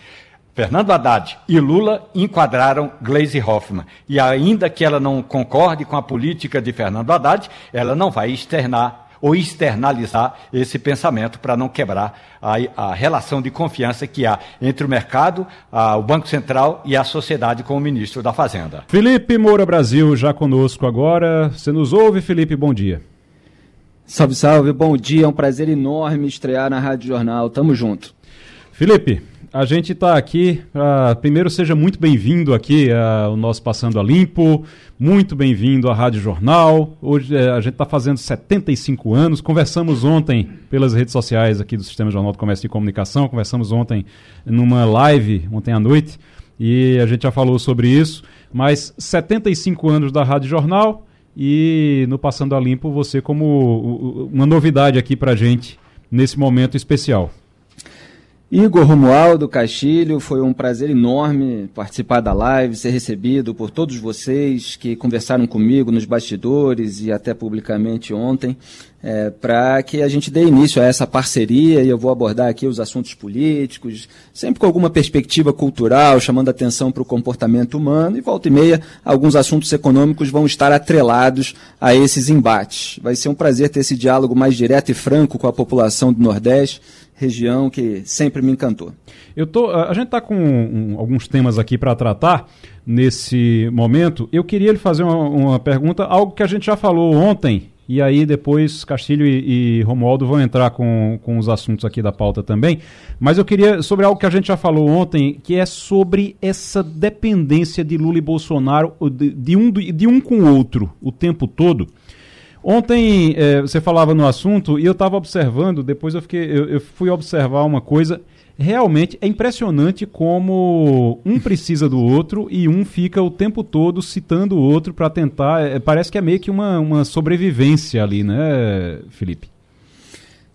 Fernando Haddad e Lula enquadraram Gleisi Hoffmann. E ainda que ela não concorde com a política de Fernando Haddad, ela não vai externar ou externalizar esse pensamento para não quebrar a, a, relação de confiança que há entre o mercado, a, o Banco Central e a sociedade com o ministro da Fazenda. Felipe Moura Brasil já conosco agora. Você nos ouve, Felipe? Bom dia. Salve, salve, bom dia. É um prazer enorme estrear na Rádio Jornal. Tamo junto. Felipe, a gente está aqui. Uh, primeiro, seja muito bem-vindo aqui ao nosso Passando a Limpo. Muito bem-vindo à Rádio Jornal. Hoje uh, a gente está fazendo 75 anos. Conversamos ontem pelas redes sociais aqui do Sistema Jornal do Comércio e Comunicação. Conversamos ontem numa live, ontem à noite, e a gente já falou sobre isso. Mas 75 anos da Rádio Jornal e no Passando a Limpo você como uma novidade aqui para gente nesse momento especial. Igor Romualdo Castilho, foi um prazer enorme participar da live, ser recebido por todos vocês que conversaram comigo nos bastidores e até publicamente ontem, é, para que a gente dê início a essa parceria e eu vou abordar aqui os assuntos políticos, sempre com alguma perspectiva cultural, chamando atenção para o comportamento humano e volta e meia alguns assuntos econômicos vão estar atrelados a esses embates. Vai ser um prazer ter esse diálogo mais direto e franco com a população do Nordeste região que sempre me encantou. Eu tô, a gente está com um, alguns temas aqui para tratar nesse momento. Eu queria lhe fazer uma, uma, pergunta, algo que a gente já falou ontem, e aí depois Castilho e, e Romualdo vão entrar com, com os assuntos aqui da pauta também. Mas eu queria, sobre algo que a gente já falou ontem, que é sobre essa dependência de Lula e Bolsonaro, de, de um, de um com o outro, o tempo todo. Ontem é, você falava no assunto e eu estava observando, depois eu, fiquei, eu, eu, fui observar uma coisa. Realmente é impressionante como um precisa do outro e um fica o tempo todo citando o outro para tentar. É, parece que é meio que uma, uma sobrevivência ali, né, Felipe?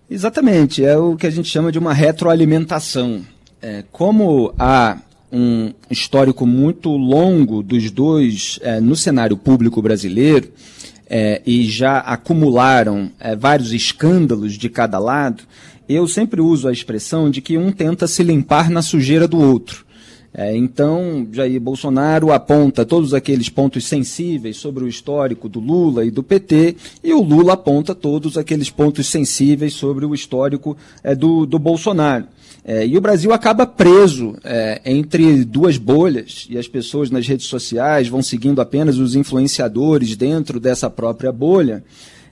Exatamente, é o que a gente chama de uma retroalimentação. É, como há um histórico muito longo dos dois é, no cenário público brasileiro, é, e já acumularam é, vários escândalos de cada lado, eu sempre uso a expressão de que um tenta se limpar na sujeira do outro. É, então, Jair Bolsonaro aponta todos aqueles pontos sensíveis sobre o histórico do Lula e do PT, e o Lula aponta todos aqueles pontos sensíveis sobre o histórico é, do, do Bolsonaro. É, e o Brasil acaba preso é, entre duas bolhas, e as pessoas nas redes sociais vão seguindo apenas os influenciadores dentro dessa própria bolha.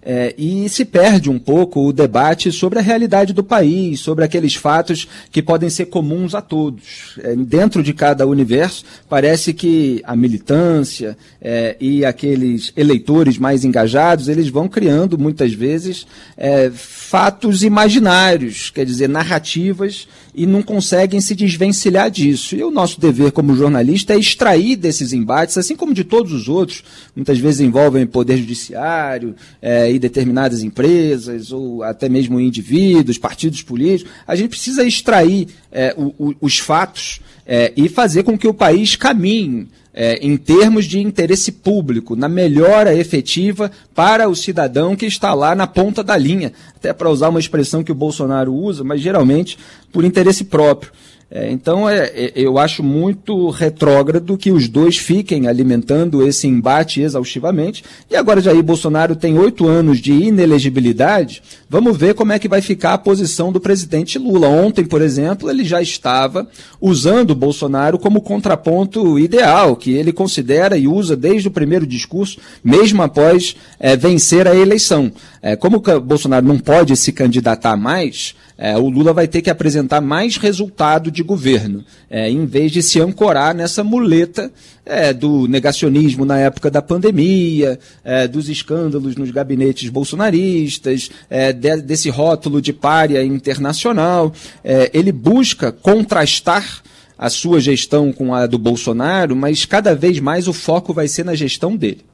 É, e se perde um pouco o debate sobre a realidade do país, sobre aqueles fatos que podem ser comuns a todos. É, dentro de cada universo, parece que a militância é, e aqueles eleitores mais engajados, eles vão criando muitas vezes é, fatos imaginários, quer dizer, narrativas e não conseguem se desvencilhar disso. E o nosso dever como jornalista é extrair desses embates, assim como de todos os outros, muitas vezes envolvem poder judiciário é, e determinadas empresas, ou até mesmo indivíduos, partidos políticos. A gente precisa extrair é, o, o, os fatos é, e fazer com que o país caminhe é, em termos de interesse público, na melhora efetiva para o cidadão que está lá na ponta da linha, até para usar uma expressão que o Bolsonaro usa, mas geralmente por interesse próprio. É, então, é, é, eu acho muito retrógrado que os dois fiquem alimentando esse embate exaustivamente. E agora Jair Bolsonaro tem oito anos de inelegibilidade. Vamos ver como é que vai ficar a posição do presidente Lula. Ontem, por exemplo, ele já estava usando Bolsonaro como contraponto ideal, que ele considera e usa desde o primeiro discurso, mesmo após é, vencer a eleição. É, como Bolsonaro não pode se candidatar mais, é, o Lula vai ter que apresentar mais resultado de governo, é, em vez de se ancorar nessa muleta é, do negacionismo na época da pandemia, é, dos escândalos nos gabinetes bolsonaristas, é, de, desse rótulo de párea internacional. É, ele busca contrastar a sua gestão com a do Bolsonaro, mas cada vez mais o foco vai ser na gestão dele.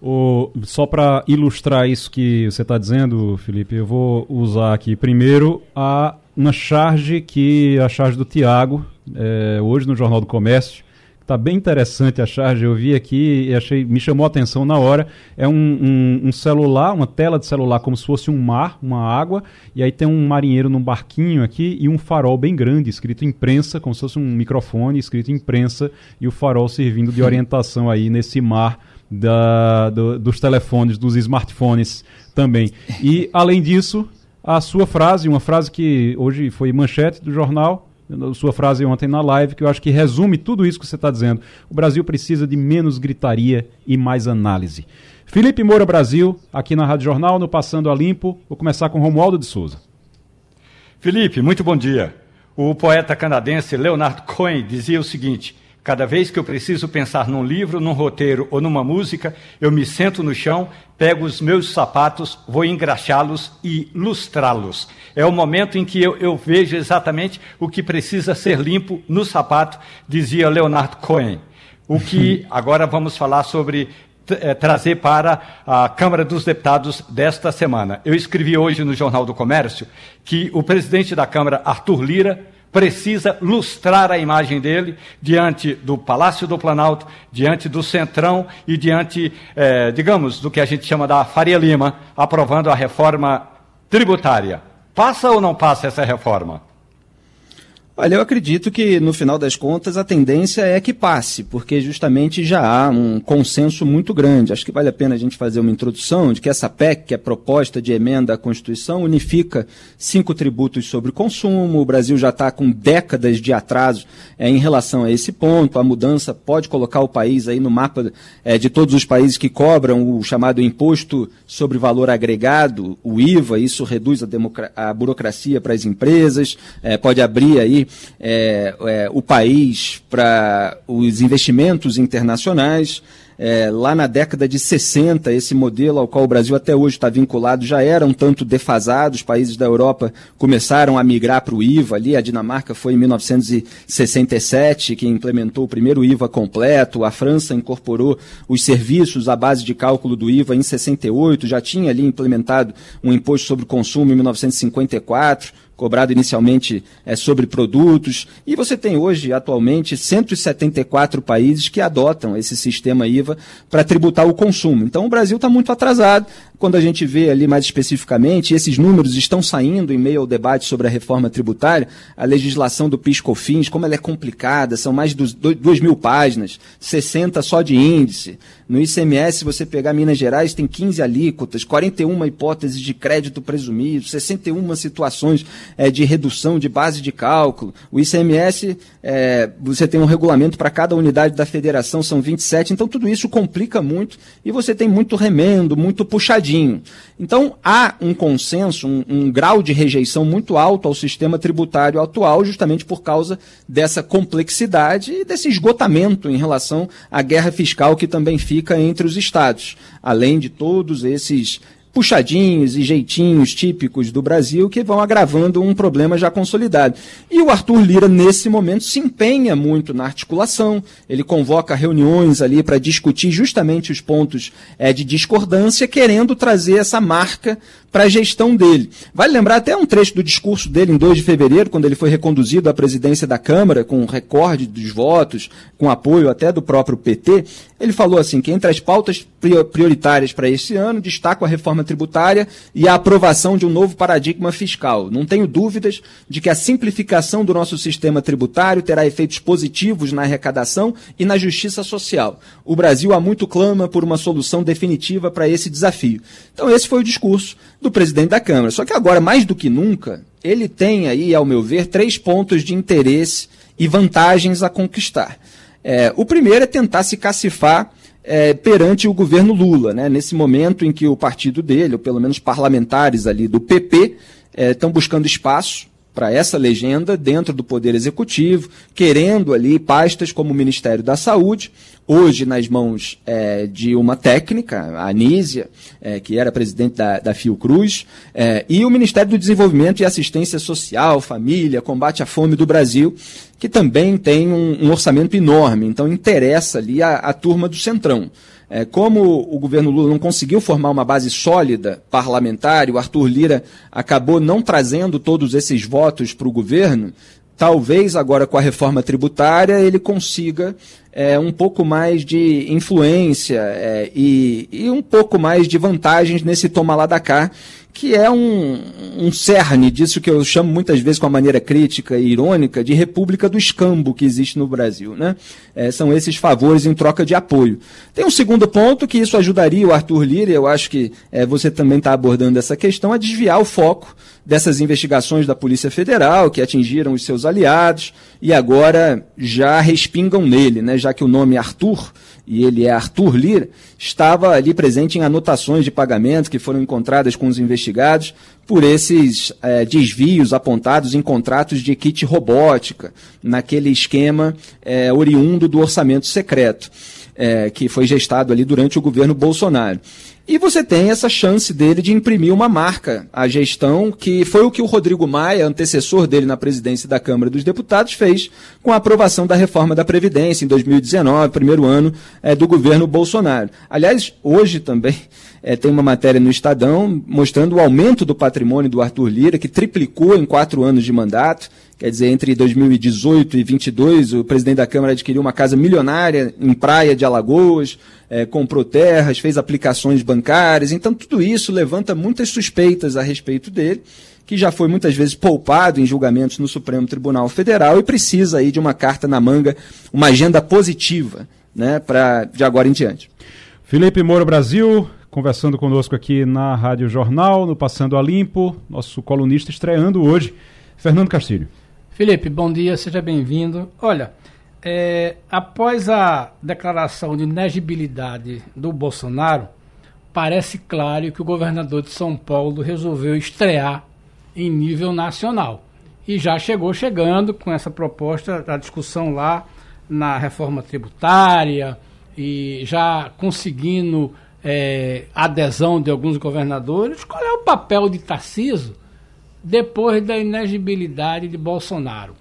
O, só para ilustrar isso que você está dizendo, Felipe, eu vou usar aqui primeiro a, uma charge que a charge do Tiago, é, hoje no Jornal do Comércio. Está bem interessante a charge, eu vi aqui e achei, me chamou a atenção na hora. É um, um, um, celular, uma tela de celular como se fosse um mar, uma água, e aí tem um marinheiro num barquinho aqui e um farol bem grande, escrito imprensa, como se fosse um microfone escrito imprensa, e o farol servindo de orientação aí nesse mar da, do, dos telefones, dos smartphones também. E, além disso, a sua frase, uma frase que hoje foi manchete do jornal, sua frase ontem na live, que eu acho que resume tudo isso que você está dizendo. O Brasil precisa de menos gritaria e mais análise. Felipe Moura Brasil, aqui na Rádio Jornal, no Passando a Limpo. Vou começar com Romualdo de Souza. Felipe, muito bom dia. O poeta canadense Leonard Cohen dizia o seguinte: Cada vez que eu preciso pensar num livro, num roteiro ou numa música, eu me sento no chão, pego os meus sapatos, vou engraxá-los e lustrá-los. É o momento em que eu, eu, vejo exatamente o que precisa ser limpo no sapato, dizia Leonardo Cohen. O que (laughs) agora vamos falar sobre é, trazer para a Câmara dos Deputados desta semana. Eu escrevi hoje no Jornal do Comércio que o presidente da Câmara, Arthur Lira, precisa lustrar a imagem dele diante do Palácio do Planalto, diante do Centrão e diante, eh, digamos, do que a gente chama da Faria Lima, aprovando a reforma tributária. Passa ou não passa essa reforma? Olha, eu acredito que no final das contas a tendência é que passe, porque justamente já há um consenso muito grande. Acho que vale a pena a gente fazer uma introdução de que essa PEC, que é proposta de emenda à Constituição, unifica cinco tributos sobre consumo. O Brasil já está com décadas de atraso é, em relação a esse ponto. A mudança pode colocar o país aí no mapa é, de todos os países que cobram o chamado imposto sobre valor agregado, o IVA. Isso reduz a, a burocracia para as empresas, é, pode abrir aí é, é, o país para os investimentos internacionais. É, lá na década de 60, esse modelo ao qual o Brasil até hoje está vinculado já era um tanto defasado. Os países da Europa começaram a migrar para o IVA ali. A Dinamarca foi em 1967 que implementou o primeiro IVA completo. A França incorporou os serviços à base de cálculo do IVA em 68. Já tinha ali implementado um imposto sobre o consumo em 1954 cobrado inicialmente é, sobre produtos. E você tem hoje, atualmente, 174 países que adotam esse sistema IVA para tributar o consumo. Então o Brasil está muito atrasado. Quando a gente vê ali mais especificamente, esses números estão saindo em meio ao debate sobre a reforma tributária, a legislação do PIS-COFINS, como ela é complicada, são mais de 2 mil páginas, 60 só de índice. No ICMS, se você pegar Minas Gerais, tem 15 alíquotas, 41 hipóteses de crédito presumido, 61 situações é, de redução de base de cálculo. O ICMS, é, você tem um regulamento para cada unidade da federação, são 27, então tudo isso complica muito e você tem muito remendo, muito puxadinho. Então há um consenso, um, um grau de rejeição muito alto ao sistema tributário atual, justamente por causa dessa complexidade e desse esgotamento em relação à guerra fiscal que também fica entre os estados, além de todos esses puxadinhos e jeitinhos típicos do Brasil que vão agravando um problema já consolidado. E o Arthur Lira, nesse momento, se empenha muito na articulação, ele convoca reuniões ali para discutir justamente os pontos é, de discordância, querendo trazer essa marca para a gestão dele. Vale lembrar até um trecho do discurso dele em 2 de fevereiro, quando ele foi reconduzido à presidência da Câmara, com um recorde dos votos, com apoio até do próprio PT. Ele falou assim que entre as pautas prioritárias para esse ano, destaco a reforma tributária e a aprovação de um novo paradigma fiscal. Não tenho dúvidas de que a simplificação do nosso sistema tributário terá efeitos positivos na arrecadação e na justiça social. O Brasil há muito clama por uma solução definitiva para esse desafio. Então esse foi o discurso do presidente da Câmara. Só que agora, mais do que nunca, ele tem aí, ao meu ver, três pontos de interesse e vantagens a conquistar. É, o primeiro é tentar se cacifar é, perante o governo Lula, né? nesse momento em que o partido dele, ou pelo menos parlamentares ali do PP, estão é, buscando espaço para essa legenda dentro do Poder Executivo, querendo ali pastas como o Ministério da Saúde, hoje nas mãos é, de uma técnica, a Anísia, é, que era presidente da, da Fiocruz, é, e o Ministério do Desenvolvimento e Assistência Social, Família, Combate à Fome do Brasil, que também tem um, um orçamento enorme, então interessa ali a, a turma do Centrão. É, como o governo Lula não conseguiu formar uma base sólida parlamentar, e o Arthur Lira acabou não trazendo todos esses votos para o governo, talvez agora com a reforma tributária ele consiga é, um pouco mais de influência é, e, e, um pouco mais de vantagens nesse toma lá da cá que é um, um cerne disso que eu chamo muitas vezes com a maneira crítica e irônica de república do escambo que existe no Brasil. Né? É, são esses favores em troca de apoio. Tem um segundo ponto que isso ajudaria o Arthur Lira, eu acho que é, você também está abordando essa questão, a desviar o foco dessas investigações da Polícia Federal que atingiram os seus aliados e agora já respingam nele, né? já que o nome Arthur e ele é Arthur Lira, estava ali presente em anotações de pagamento que foram encontradas com os investigados por esses é, desvios apontados em contratos de kit robótica, naquele esquema é, oriundo do orçamento secreto, é, que foi gestado ali durante o governo Bolsonaro. E você tem essa chance dele de imprimir uma marca à gestão, que foi o que o Rodrigo Maia, antecessor dele na presidência da Câmara dos Deputados, fez com a aprovação da reforma da Previdência em 2019, primeiro ano é, do governo Bolsonaro. Aliás, hoje também é, tem uma matéria no Estadão mostrando o aumento do patrimônio do Arthur Lira, que triplicou em quatro anos de mandato. Quer dizer, entre 2018 e 2022, o presidente da Câmara adquiriu uma casa milionária em Praia de Alagoas, é, comprou terras, fez aplicações bancárias. Então, tudo isso levanta muitas suspeitas a respeito dele, que já foi muitas vezes poupado em julgamentos no Supremo Tribunal Federal e precisa aí de uma carta na manga, uma agenda positiva, né, para de agora em diante. Felipe Moura Brasil, conversando conosco aqui na Rádio Jornal, no Passando a Limpo, nosso colunista estreando hoje, Fernando Castilho. Felipe, bom dia, seja bem-vindo. Olha, é, após a declaração de inegibilidade do Bolsonaro, parece claro que o governador de São Paulo resolveu estrear em nível nacional. E já chegou chegando com essa proposta da discussão lá na reforma tributária e já conseguindo é, adesão de alguns governadores. Qual é o papel de Tarciso depois da inegibilidade de Bolsonaro.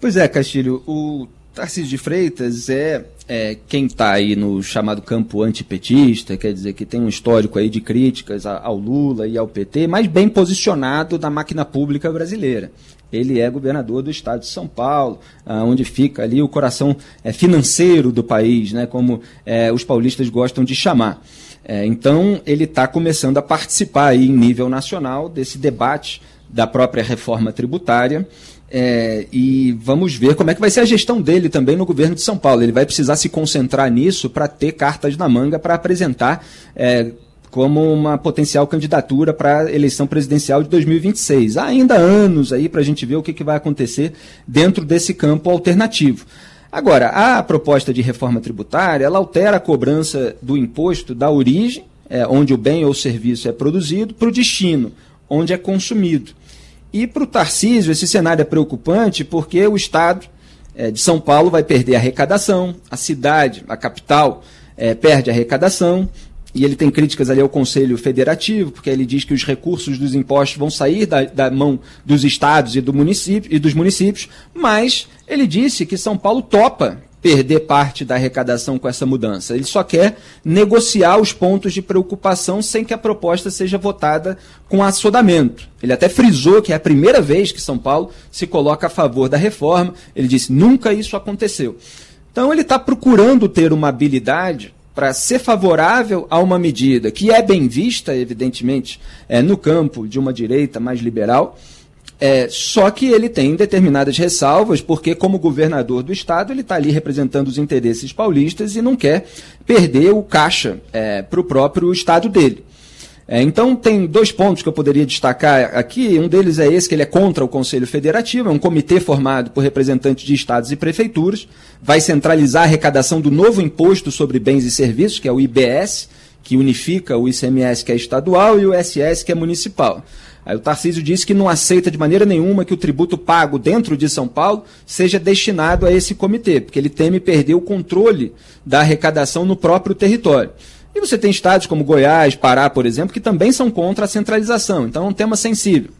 Pois é, Castilho, o Tarcísio de Freitas é, é quem está aí no chamado campo antipetista, quer dizer que tem um histórico aí de críticas ao Lula e ao PT, mas bem posicionado na máquina pública brasileira. ele é governador do estado de São Paulo, onde fica ali o coração é, financeiro do país, né, como é, os paulistas gostam de chamar. É, então, ele está começando a participar aí, em nível nacional desse debate da própria reforma tributária. É, e vamos ver como é que vai ser a gestão dele também no governo de São Paulo. Ele vai precisar se concentrar nisso para ter cartas na manga para apresentar é, como uma potencial candidatura para a eleição presidencial de 2026. Há ainda anos aí para a gente ver o que, que vai acontecer dentro desse campo alternativo. Agora, a proposta de reforma tributária, ela altera a cobrança do imposto da origem, é, onde o bem ou serviço é produzido, para o destino, onde é consumido. E para o Tarcísio, esse cenário é preocupante porque o Estado é, de São Paulo vai perder a arrecadação, a cidade, a capital, é, perde a arrecadação, e ele tem críticas ali ao Conselho Federativo, porque ele diz que os recursos dos impostos vão sair da, da mão dos estados e, do município, e dos municípios, mas ele disse que São Paulo topa perder parte da arrecadação com essa mudança. Ele só quer negociar os pontos de preocupação sem que a proposta seja votada com assodamento. Ele até frisou que é a primeira vez que São Paulo se coloca a favor da reforma. Ele disse: nunca isso aconteceu. Então ele está procurando ter uma habilidade para ser favorável a uma medida que é bem vista, evidentemente, é, no campo de uma direita mais liberal, é, só que ele tem determinadas ressalvas, porque, como governador do Estado, ele está ali representando os interesses paulistas e não quer perder o caixa é, para o próprio Estado dele. É, então, tem dois pontos que eu poderia destacar aqui. Um deles é esse, que ele é contra o Conselho Federativo, é um comitê formado por representantes de estados e prefeituras, vai centralizar a arrecadação do novo imposto sobre bens e serviços, que é o IBS, que unifica o ICMS, que é estadual, e o SS, que é municipal. Aí o Tarcísio disse que não aceita de maneira nenhuma que o tributo pago dentro de São Paulo seja destinado a esse comitê, porque ele teme perder o controle da arrecadação no próprio território. E você tem estados como Goiás, Pará, por exemplo, que também são contra a centralização. Então é um tema sensível.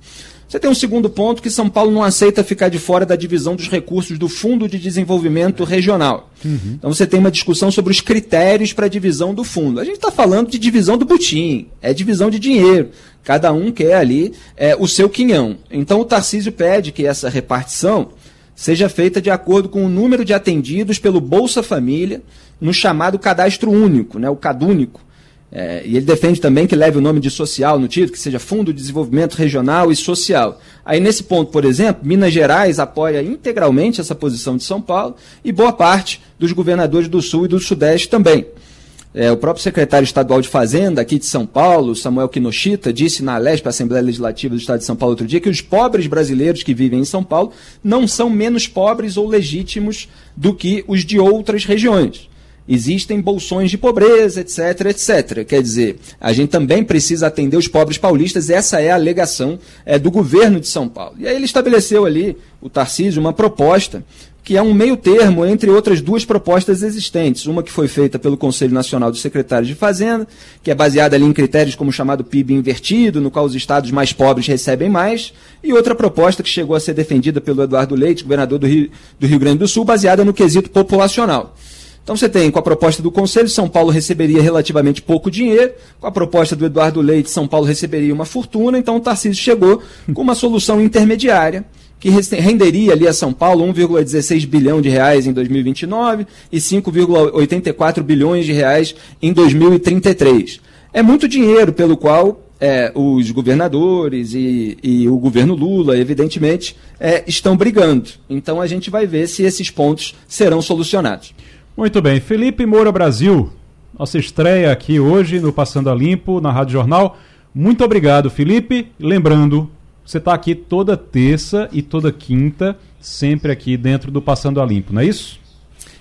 Você tem um segundo ponto que São Paulo não aceita ficar de fora da divisão dos recursos do Fundo de Desenvolvimento Regional. Uhum. Então você tem uma discussão sobre os critérios para a divisão do fundo. A gente está falando de divisão do butim, é divisão de dinheiro. Cada um quer ali é, o seu quinhão. Então o Tarcísio pede que essa repartição seja feita de acordo com o número de atendidos pelo Bolsa Família no chamado cadastro único, né, o CadÚnico. É, e ele defende também que leve o nome de social no título, que seja Fundo de Desenvolvimento Regional e Social. Aí, nesse ponto, por exemplo, Minas Gerais apoia integralmente essa posição de São Paulo e boa parte dos governadores do Sul e do Sudeste também. É, o próprio secretário estadual de Fazenda aqui de São Paulo, Samuel Kinoshita, disse na Lesp, Assembleia Legislativa do Estado de São Paulo, outro dia, que os pobres brasileiros que vivem em São Paulo não são menos pobres ou legítimos do que os de outras regiões existem bolsões de pobreza, etc, etc. Quer dizer, a gente também precisa atender os pobres paulistas, essa é a alegação é, do governo de São Paulo. E aí ele estabeleceu ali, o Tarcísio, uma proposta que é um meio termo entre outras duas propostas existentes. Uma que foi feita pelo Conselho Nacional dos Secretários de Fazenda, que é baseada ali em critérios como o chamado PIB invertido, no qual os estados mais pobres recebem mais, e outra proposta que chegou a ser defendida pelo Eduardo Leite, governador do Rio, do Rio Grande do Sul, baseada no quesito populacional. Então você tem, com a proposta do Conselho, São Paulo receberia relativamente pouco dinheiro, com a proposta do Eduardo Leite, São Paulo receberia uma fortuna, então o Tarcísio chegou com uma solução intermediária, que renderia ali a São Paulo 1,16 bilhão de reais em 2029 e 5,84 bilhões de reais em 2033. É muito dinheiro pelo qual é, os governadores e, e, o governo Lula, evidentemente, é, estão brigando. Então a gente vai ver se esses pontos serão solucionados. Muito bem. Felipe Moura Brasil, nossa estreia aqui hoje no Passando a Limpo, na Rádio Jornal. Muito obrigado, Felipe. Lembrando, você está aqui toda terça e toda quinta, sempre aqui dentro do Passando a Limpo, não é isso?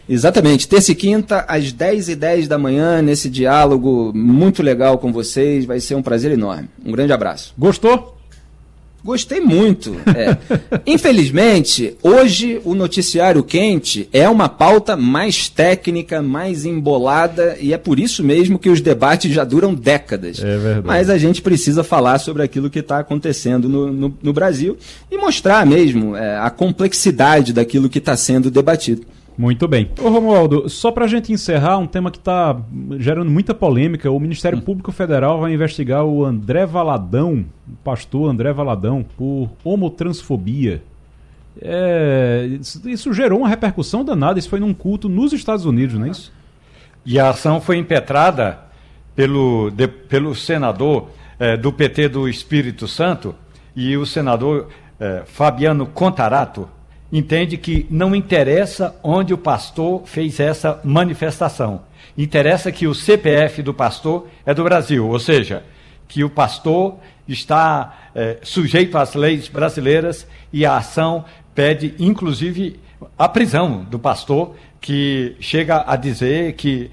Exatamente, terça e quinta, às 10 e 10 da manhã, nesse diálogo muito legal com vocês. Vai ser um prazer enorme. Um grande abraço. Gostou? Gostei muito. É. Infelizmente, hoje o noticiário quente é uma pauta mais técnica, mais embolada, e é por isso mesmo que os debates já duram décadas. É verdade. Mas a gente precisa falar sobre aquilo que está acontecendo no, no, no, Brasil e mostrar mesmo é, a complexidade daquilo que está sendo debatido. Muito bem. Ô Romualdo, só para a gente encerrar, um tema que está gerando muita polêmica, o Ministério Público Federal vai investigar o André Valadão, o pastor André Valadão, por homotransfobia. É, isso gerou uma repercussão danada. Isso foi num culto nos Estados Unidos, não é isso? E a ação foi impetrada pelo, de, pelo senador é, do PT do Espírito Santo e o senador é, Fabiano Contarato entende que não interessa onde o pastor fez essa manifestação. Interessa que o CPF do pastor é do Brasil, ou seja, que o pastor está é, sujeito às leis brasileiras e a ação pede, inclusive, a prisão do pastor, que chega a dizer que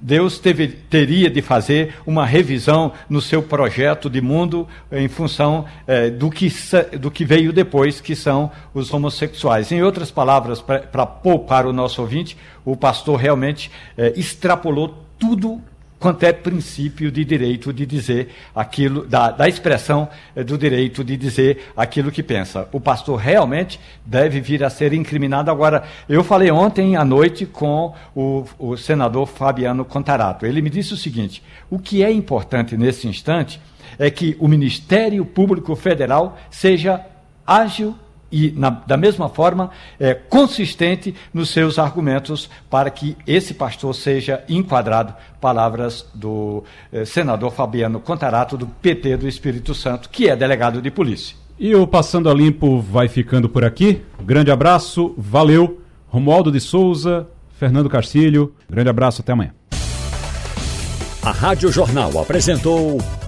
Deus teve, teria de fazer uma revisão no seu projeto de mundo em função eh, do, que, do que veio depois, que são os homossexuais. Em outras palavras, para poupar o nosso ouvinte, o pastor realmente eh, extrapolou tudo quanto é princípio de direito de dizer aquilo, da, da expressão eh, do direito de dizer aquilo que pensa. O pastor realmente deve vir a ser incriminado. Agora, eu falei ontem à noite com o, o senador Fabiano Contarato. Ele me disse o seguinte: o que é importante nesse instante é que o Ministério Público Federal seja ágil e, na, da mesma forma, é, consistente nos seus argumentos para que esse pastor seja enquadrado. Palavras do é, senador Fabiano Contarato, do PT do Espírito Santo, que é delegado de polícia. E o Passando a Limpo vai ficando por aqui. Grande abraço, valeu. Romualdo de Souza, Fernando Castilho, grande abraço, até amanhã. A Rádio Jornal apresentou